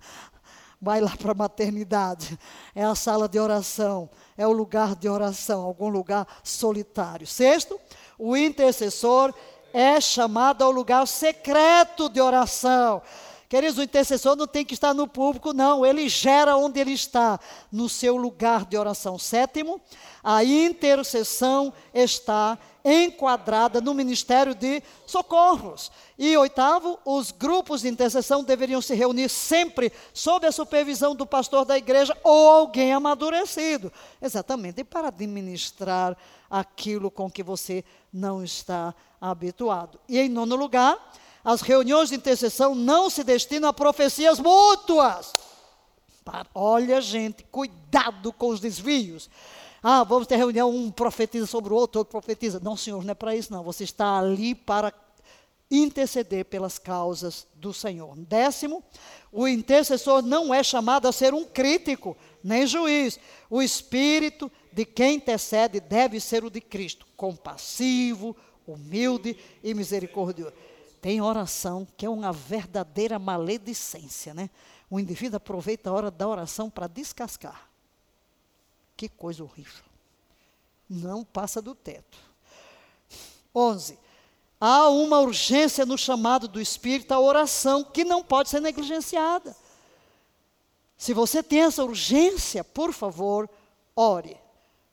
[laughs] vai lá para a maternidade. É a sala de oração, é o lugar de oração, algum lugar solitário. Sexto, o intercessor é chamado ao lugar secreto de oração. Queridos, o intercessor não tem que estar no público, não. Ele gera onde ele está, no seu lugar de oração. Sétimo, a intercessão está enquadrada no ministério de socorros. E oitavo, os grupos de intercessão deveriam se reunir sempre sob a supervisão do pastor da igreja ou alguém amadurecido, exatamente para administrar aquilo com que você não está habituado. E em nono lugar, as reuniões de intercessão não se destinam a profecias mútuas. Olha, gente, cuidado com os desvios. Ah, vamos ter reunião, um profetiza sobre o outro, outro profetiza. Não, senhor, não é para isso, não. Você está ali para interceder pelas causas do Senhor. Décimo, o intercessor não é chamado a ser um crítico, nem juiz. O espírito de quem intercede deve ser o de Cristo, compassivo, humilde e misericordioso. Tem oração que é uma verdadeira maledicência, né? O indivíduo aproveita a hora da oração para descascar. Que coisa horrível. Não passa do teto. 11. Há uma urgência no chamado do Espírito à oração que não pode ser negligenciada. Se você tem essa urgência, por favor, ore.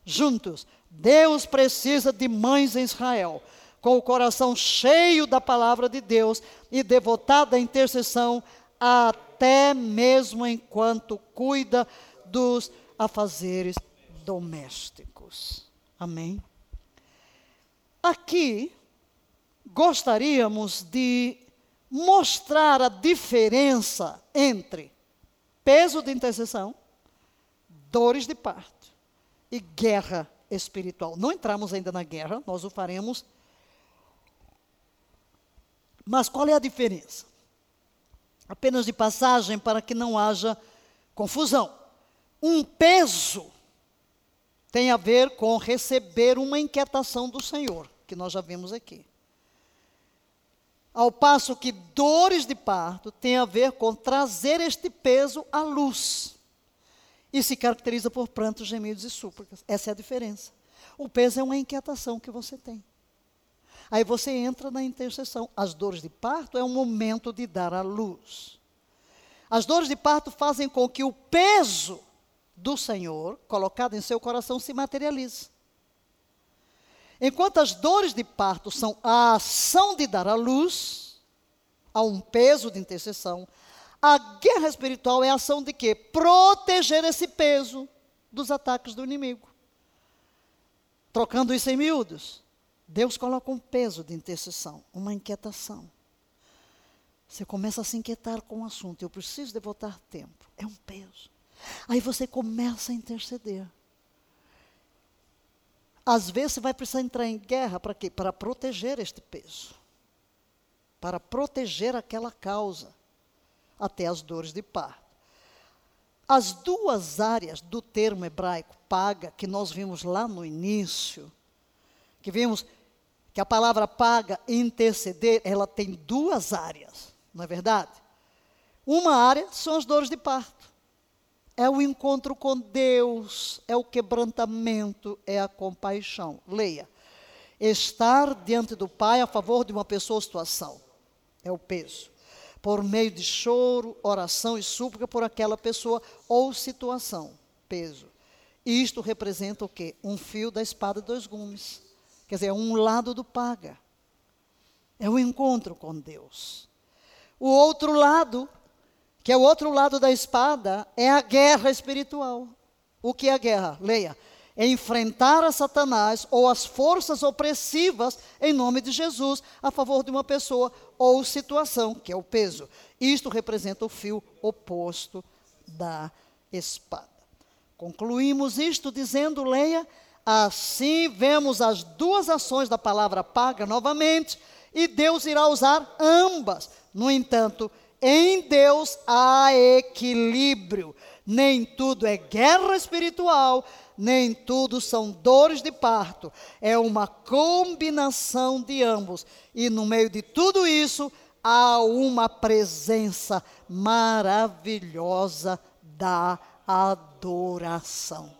Juntos. Deus precisa de mães em Israel, com o coração cheio da palavra de Deus e devotado à intercessão, até mesmo enquanto cuida dos afazeres domésticos. Amém? Aqui, gostaríamos de mostrar a diferença entre peso de intercessão, dores de parto e guerra espiritual. Não entramos ainda na guerra, nós o faremos. Mas qual é a diferença? Apenas de passagem para que não haja confusão. Um peso tem a ver com receber uma inquietação do Senhor, que nós já vimos aqui. Ao passo que dores de parto tem a ver com trazer este peso à luz. E se caracteriza por prantos, gemidos e súplicas. Essa é a diferença. O peso é uma inquietação que você tem. Aí você entra na intercessão. As dores de parto é um momento de dar à luz. As dores de parto fazem com que o peso do Senhor, colocado em seu coração, se materialize. Enquanto as dores de parto são a ação de dar à luz, a um peso de intercessão, a guerra espiritual é a ação de quê? Proteger esse peso dos ataques do inimigo. Trocando isso em miúdos, Deus coloca um peso de intercessão, uma inquietação. Você começa a se inquietar com o assunto. Eu preciso devotar tempo. É um peso. Aí você começa a interceder. Às vezes você vai precisar entrar em guerra para quê? Para proteger este peso. Para proteger aquela causa. Até as dores de parto. As duas áreas do termo hebraico paga, que nós vimos lá no início, que vimos que a palavra paga, interceder, ela tem duas áreas, não é verdade? Uma área são as dores de parto é o encontro com Deus, é o quebrantamento, é a compaixão. Leia. Estar diante do Pai a favor de uma pessoa ou situação é o peso. Por meio de choro, oração e súplica por aquela pessoa ou situação. Peso. Isto representa o quê? Um fio da espada de dois gumes. Quer dizer, um lado do paga. É o encontro com Deus. O outro lado que é o outro lado da espada, é a guerra espiritual. O que é a guerra? Leia. É enfrentar a Satanás ou as forças opressivas em nome de Jesus a favor de uma pessoa ou situação, que é o peso. Isto representa o fio oposto da espada. Concluímos isto dizendo, leia, assim vemos as duas ações da palavra paga novamente, e Deus irá usar ambas. No entanto, em Deus há equilíbrio. Nem tudo é guerra espiritual, nem tudo são dores de parto. É uma combinação de ambos. E no meio de tudo isso, há uma presença maravilhosa da adoração,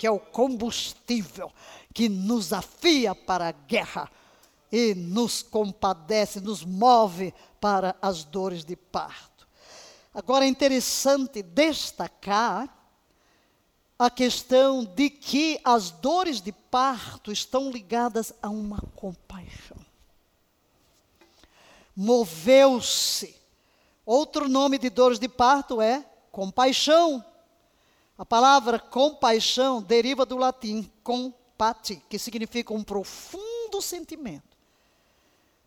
que é o combustível que nos afia para a guerra e nos compadece, nos move para as dores de parto. Agora é interessante destacar a questão de que as dores de parto estão ligadas a uma compaixão. Moveu-se. Outro nome de dores de parto é compaixão. A palavra compaixão deriva do latim compati, que significa um profundo sentimento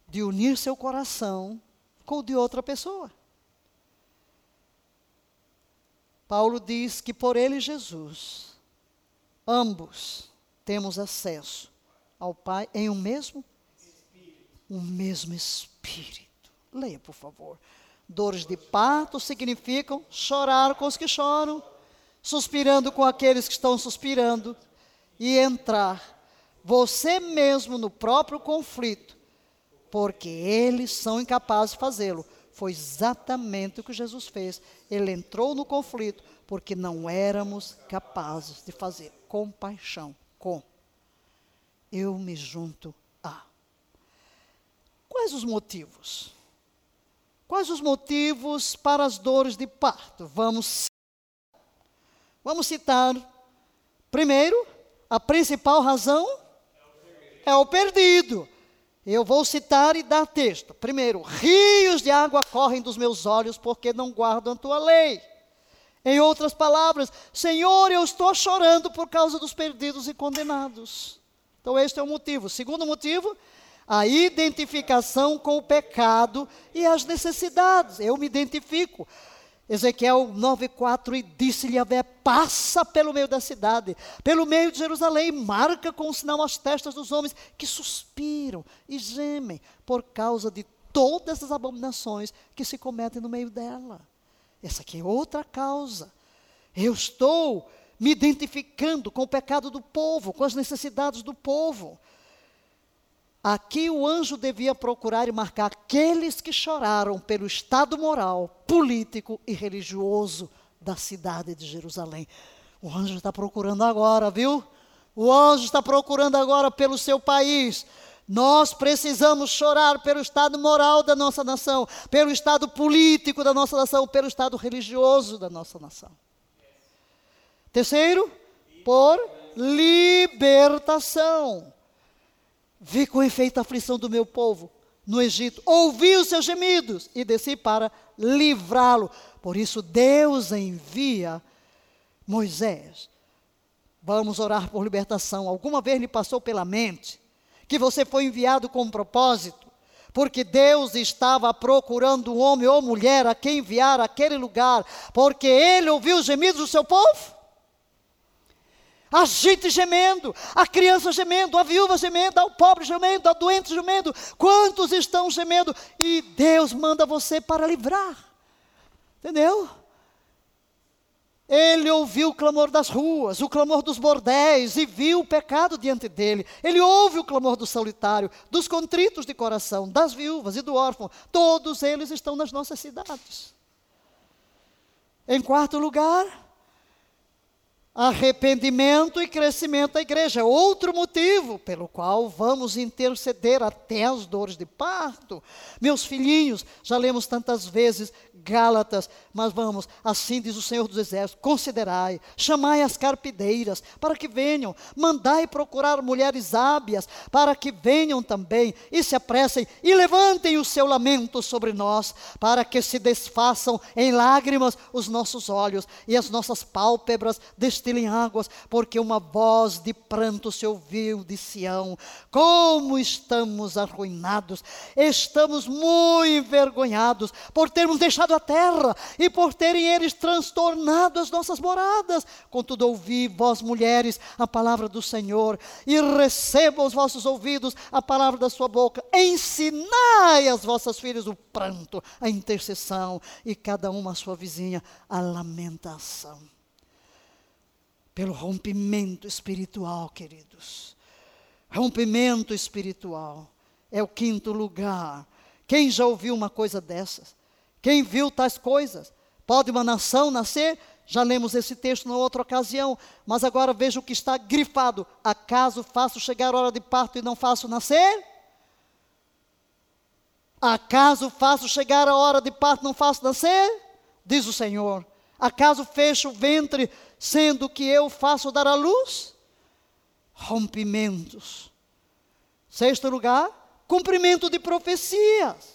de unir seu coração com o de outra pessoa. Paulo diz que por ele, Jesus, ambos temos acesso ao Pai em um mesmo o mesmo espírito. Leia, por favor. Dores de parto significam chorar com os que choram, suspirando com aqueles que estão suspirando e entrar você mesmo no próprio conflito, porque eles são incapazes de fazê-lo. Foi exatamente o que Jesus fez. Ele entrou no conflito porque não éramos capazes de fazer. Compaixão. Com. Eu me junto a. Quais os motivos? Quais os motivos para as dores de parto? Vamos Vamos citar. Primeiro, a principal razão é o perdido. Eu vou citar e dar texto. Primeiro, rios de água correm dos meus olhos porque não guardam a tua lei. Em outras palavras, Senhor, eu estou chorando por causa dos perdidos e condenados. Então, este é o motivo. Segundo motivo, a identificação com o pecado e as necessidades. Eu me identifico. Ezequiel 9,4 e disse-lhe a Vé: passa pelo meio da cidade, pelo meio de Jerusalém, marca com um sinal as testas dos homens que suspiram e gemem por causa de todas as abominações que se cometem no meio dela. Essa aqui é outra causa. Eu estou me identificando com o pecado do povo, com as necessidades do povo. Aqui o anjo devia procurar e marcar aqueles que choraram pelo estado moral, político e religioso da cidade de Jerusalém. O anjo está procurando agora, viu? O anjo está procurando agora pelo seu país. Nós precisamos chorar pelo estado moral da nossa nação, pelo estado político da nossa nação, pelo estado religioso da nossa nação. Terceiro, por libertação. Vi com efeito a aflição do meu povo no Egito, ouvi os seus gemidos e desci para livrá-lo. Por isso, Deus envia Moisés. Vamos orar por libertação. Alguma vez lhe passou pela mente que você foi enviado com um propósito? Porque Deus estava procurando um homem ou mulher a quem enviar aquele lugar, porque Ele ouviu os gemidos do seu povo? A gente gemendo, a criança gemendo, a viúva gemendo, ao pobre gemendo, ao doente gemendo. Quantos estão gemendo? E Deus manda você para livrar. Entendeu? Ele ouviu o clamor das ruas, o clamor dos bordéis e viu o pecado diante dele. Ele ouve o clamor do solitário, dos contritos de coração, das viúvas e do órfão. Todos eles estão nas nossas cidades. Em quarto lugar, arrependimento e crescimento da igreja. Outro motivo pelo qual vamos interceder até as dores de parto. Meus filhinhos, já lemos tantas vezes Gálatas, mas vamos, assim diz o Senhor dos Exércitos: considerai, chamai as carpideiras, para que venham, mandai procurar mulheres hábias, para que venham também, e se apressem, e levantem o seu lamento sobre nós, para que se desfaçam em lágrimas os nossos olhos, e as nossas pálpebras destilem águas, porque uma voz de pranto se ouviu de Sião. Como estamos arruinados, estamos muito envergonhados por termos deixado a terra e por terem eles transtornado as nossas moradas. Contudo, ouvi, vós mulheres, a palavra do Senhor e recebam os vossos ouvidos a palavra da sua boca. Ensinai às vossas filhas o pranto, a intercessão e cada uma a sua vizinha a lamentação. Pelo rompimento espiritual, queridos. Rompimento espiritual é o quinto lugar. Quem já ouviu uma coisa dessas? Quem viu tais coisas? Pode uma nação nascer? Já lemos esse texto na outra ocasião, mas agora veja o que está grifado: acaso faço chegar a hora de parto e não faço nascer? Acaso faço chegar a hora de parto e não faço nascer? Diz o Senhor. Acaso fecho o ventre, sendo que eu faço dar a luz? Rompimentos. Sexto lugar, cumprimento de profecias.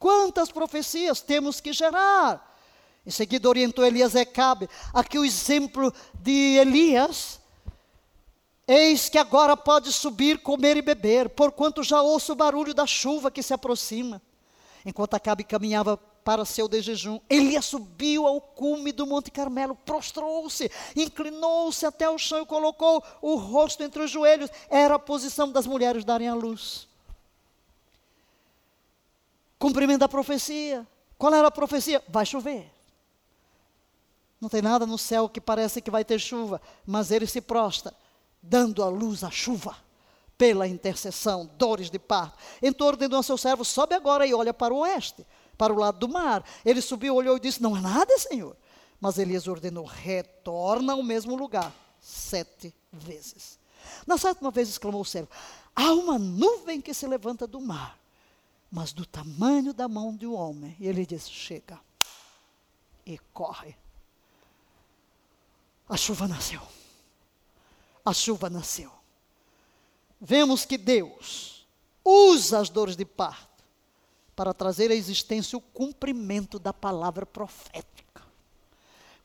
Quantas profecias temos que gerar? Em seguida orientou Elias e Cabe. Aqui o exemplo de Elias. Eis que agora pode subir, comer e beber, porquanto já ouço o barulho da chuva que se aproxima. Enquanto Acabe caminhava para seu de jejum. Elias subiu ao cume do Monte Carmelo, prostrou-se, inclinou-se até o chão e colocou o rosto entre os joelhos. Era a posição das mulheres darem a luz. Cumprimento da profecia. Qual era a profecia? Vai chover. Não tem nada no céu que parece que vai ter chuva, mas ele se prostra, dando a luz à chuva pela intercessão, dores de parto. Então ordenou ao seu servo: sobe agora e olha para o oeste para o lado do mar. Ele subiu, olhou e disse: Não é nada, Senhor. Mas Elias ordenou: retorna ao mesmo lugar sete vezes. Na sétima vez exclamou o servo: Há uma nuvem que se levanta do mar, mas do tamanho da mão de um homem. E ele disse: Chega. E corre. A chuva nasceu. A chuva nasceu. Vemos que Deus usa as dores de parto para trazer à existência o cumprimento da palavra profética.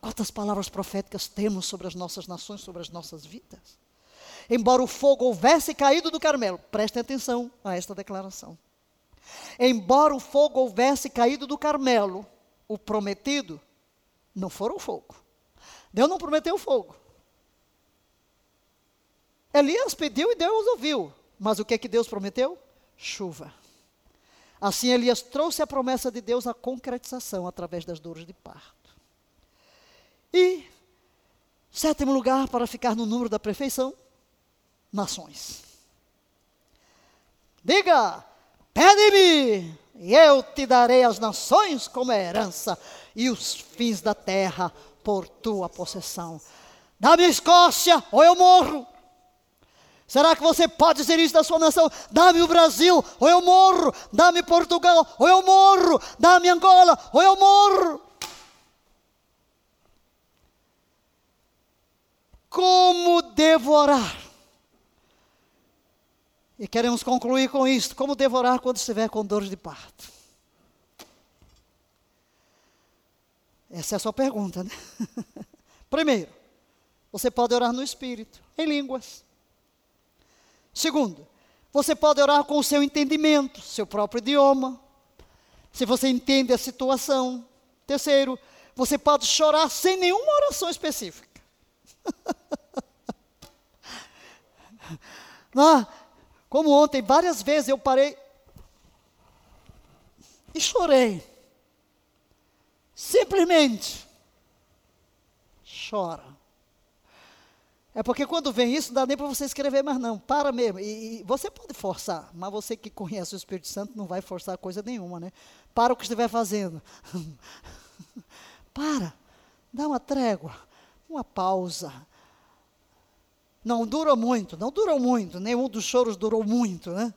Quantas palavras proféticas temos sobre as nossas nações, sobre as nossas vidas? Embora o fogo houvesse caído do Carmelo, prestem atenção a esta declaração. Embora o fogo houvesse caído do Carmelo, o prometido não foi o fogo. Deus não prometeu fogo. Elias pediu e Deus ouviu. Mas o que é que Deus prometeu? Chuva. Assim, Elias trouxe a promessa de Deus à concretização através das dores de parto. E, sétimo lugar, para ficar no número da perfeição, nações. Diga, pede-me, e eu te darei as nações como herança, e os fins da terra por tua possessão. Dá-me a Escócia, ou eu morro. Será que você pode dizer isso da sua nação? Dá-me o Brasil, ou eu morro. Dá-me Portugal, ou eu morro. Dá-me Angola, ou eu morro. Como devorar? E queremos concluir com isto: como devorar quando estiver com dores de parto? Essa é a sua pergunta, né? [laughs] Primeiro, você pode orar no Espírito, em línguas. Segundo, você pode orar com o seu entendimento, seu próprio idioma, se você entende a situação. Terceiro, você pode chorar sem nenhuma oração específica. [laughs] ah, como ontem, várias vezes eu parei e chorei. Simplesmente chora. É porque quando vem isso, não dá nem para você escrever mais não. Para mesmo. E, e, você pode forçar, mas você que conhece o Espírito Santo não vai forçar coisa nenhuma, né? Para o que estiver fazendo. [laughs] para. Dá uma trégua, uma pausa. Não dura muito, não durou muito. Nenhum dos choros durou muito, né?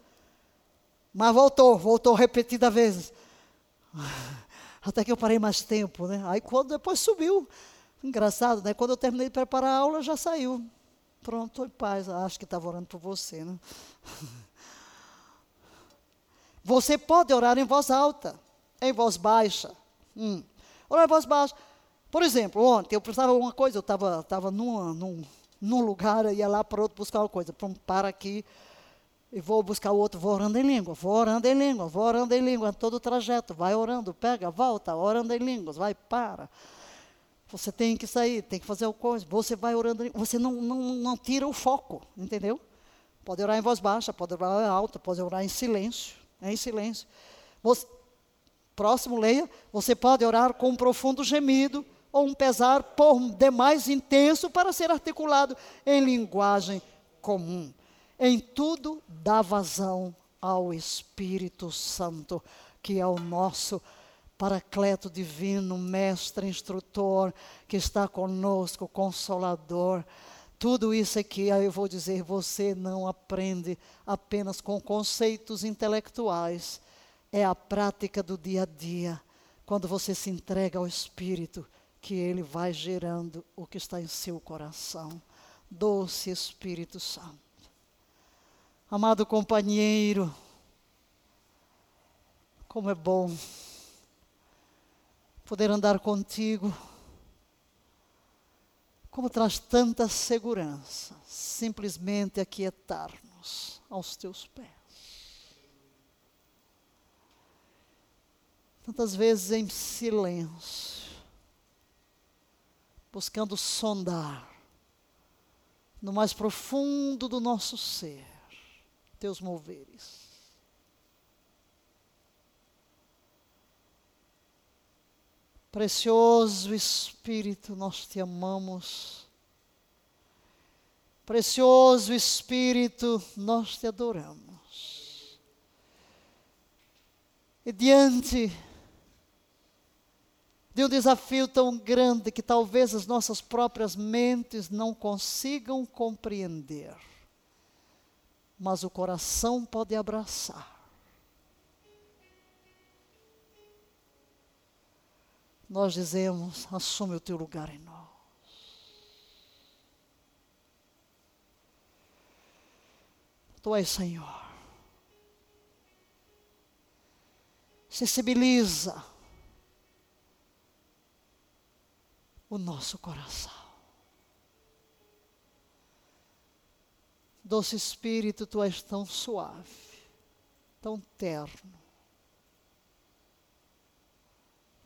Mas voltou, voltou repetida vezes. Até que eu parei mais tempo, né? Aí quando depois subiu, Engraçado, né? Quando eu terminei de preparar a aula, já saiu. Pronto, em paz. Acho que estava orando por você, né? Você pode orar em voz alta, em voz baixa. Hum. Orar em voz baixa. Por exemplo, ontem eu precisava de uma coisa, eu estava tava num, num, num lugar, ia lá para outro buscar uma coisa. Pronto, para aqui e vou buscar o outro, vou orando em língua, vou orando em língua, vou orando em língua, todo o trajeto, vai orando, pega, volta, orando em línguas, vai, para. Você tem que sair, tem que fazer o coisa. Você vai orando, você não, não, não tira o foco, entendeu? Pode orar em voz baixa, pode orar em alta, pode orar em silêncio. É em silêncio. Você, próximo, leia. Você pode orar com um profundo gemido ou um pesar por demais intenso para ser articulado em linguagem comum. Em tudo dá vazão ao Espírito Santo, que é o nosso Paracleto divino, mestre, instrutor, que está conosco, consolador. Tudo isso aqui, aí eu vou dizer, você não aprende apenas com conceitos intelectuais. É a prática do dia a dia. Quando você se entrega ao Espírito, que ele vai gerando o que está em seu coração. Doce Espírito Santo. Amado companheiro, como é bom poder andar contigo. Como traz tanta segurança, simplesmente aquietar-nos aos teus pés. Tantas vezes em silêncio, buscando sondar no mais profundo do nosso ser, teus moveres. Precioso Espírito, nós te amamos. Precioso Espírito, nós te adoramos. E diante de um desafio tão grande que talvez as nossas próprias mentes não consigam compreender, mas o coração pode abraçar. nós dizemos: assume o teu lugar em nós. Tu és Senhor. Sensibiliza o nosso coração. Doce Espírito, tu és tão suave, tão terno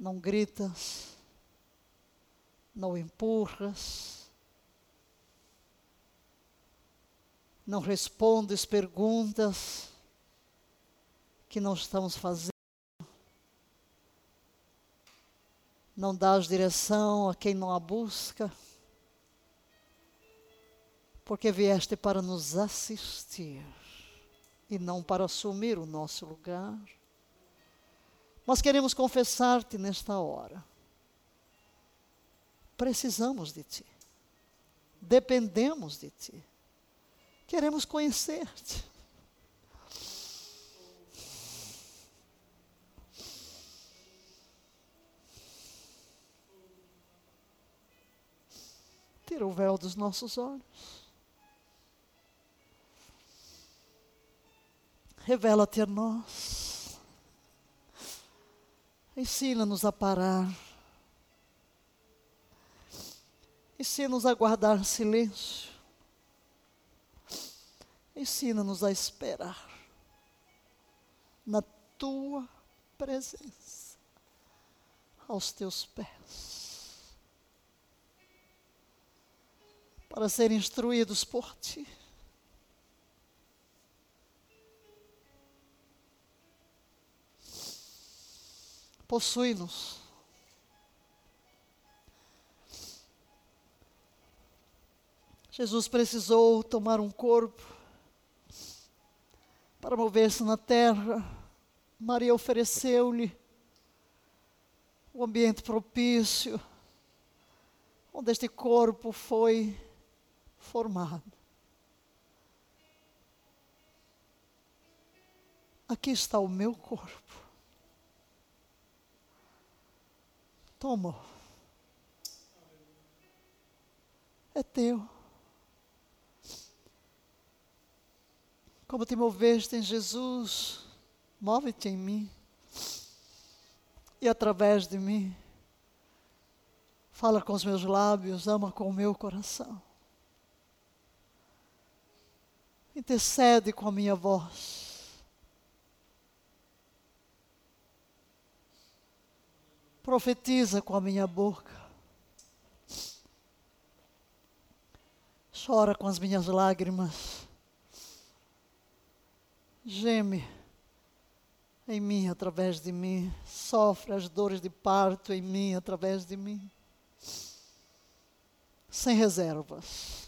não gritas, não empurras, não respondes perguntas que não estamos fazendo, não dás direção a quem não a busca, porque vieste para nos assistir e não para assumir o nosso lugar. Nós queremos confessar-te nesta hora. Precisamos de ti. Dependemos de ti. Queremos conhecer-te. Tira o véu dos nossos olhos. Revela-te a nós. Ensina-nos a parar. Ensina-nos a guardar silêncio. Ensina-nos a esperar na tua presença, aos teus pés, para ser instruídos por ti. possui-nos. Jesus precisou tomar um corpo para mover-se na terra. Maria ofereceu-lhe o ambiente propício onde este corpo foi formado. Aqui está o meu corpo. Toma. É teu. Como te moveste em Jesus, move-te em mim. E através de mim, fala com os meus lábios, ama com o meu coração. Intercede com a minha voz. profetiza com a minha boca, chora com as minhas lágrimas, geme em mim através de mim, sofre as dores de parto em mim através de mim, sem reservas.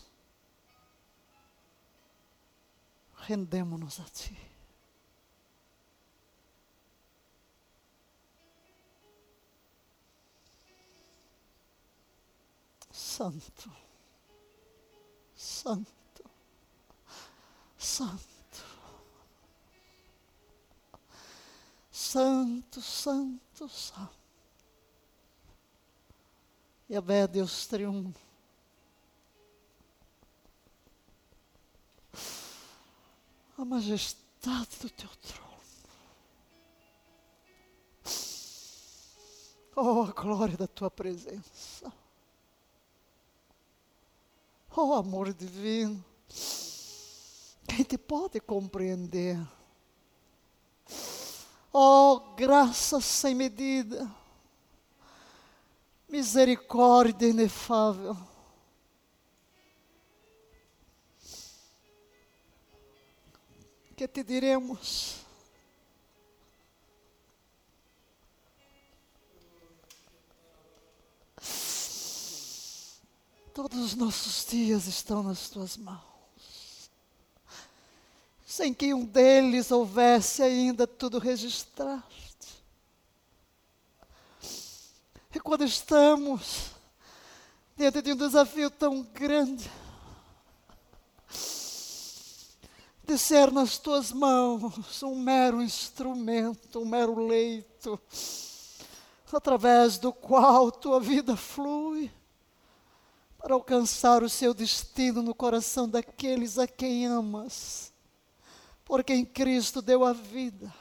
Rendemos-nos a Ti. Santo, Santo, Santo, Santo, Santo, Santo. E a Deus triunfa. A majestade do teu trono. Oh, a glória da tua presença. Oh, amor divino, quem te pode compreender? Oh, graça sem medida, misericórdia inefável. Que te diremos? Todos os nossos dias estão nas tuas mãos. Sem que um deles houvesse ainda tudo registrado. E quando estamos diante de um desafio tão grande, de ser nas tuas mãos um mero instrumento, um mero leito, através do qual tua vida flui para alcançar o seu destino no coração daqueles a quem amas, porque em Cristo deu a vida.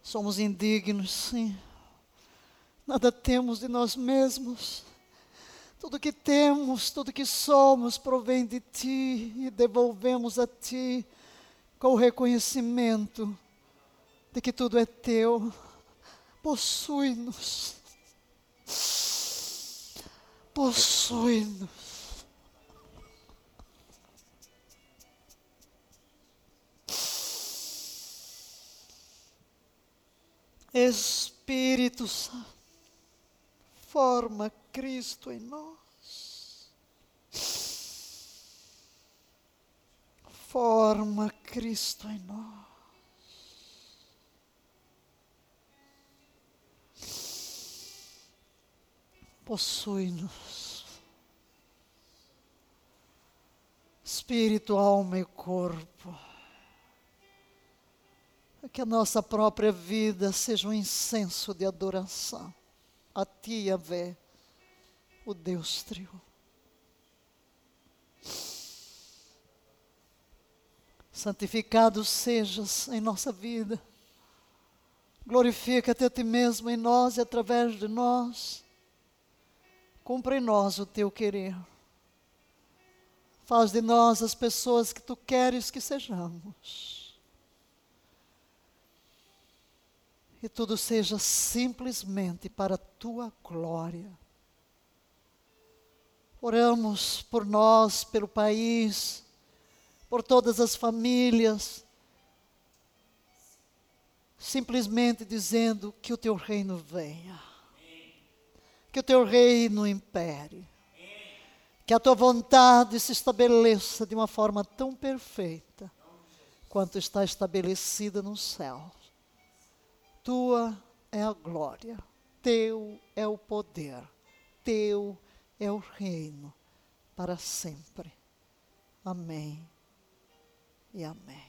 Somos indignos, sim. Nada temos de nós mesmos. Tudo que temos, tudo que somos provém de Ti e devolvemos a Ti com o reconhecimento de que tudo é Teu. Possui-nos possui-nos. Espírito Santo, forma Cristo em nós. Forma Cristo em nós. possui-nos. Espírito, alma e corpo. Que a nossa própria vida seja um incenso de adoração a Ti, Yahvé, o Deus Trio. Santificado sejas em nossa vida. Glorifica-te a Ti mesmo em nós e através de nós Cumpre em nós o teu querer. Faz de nós as pessoas que tu queres que sejamos. E tudo seja simplesmente para a tua glória. Oramos por nós, pelo país, por todas as famílias, simplesmente dizendo que o teu reino venha que o teu reino impere, que a tua vontade se estabeleça de uma forma tão perfeita quanto está estabelecida no céu. Tua é a glória, teu é o poder, teu é o reino para sempre. Amém e amém.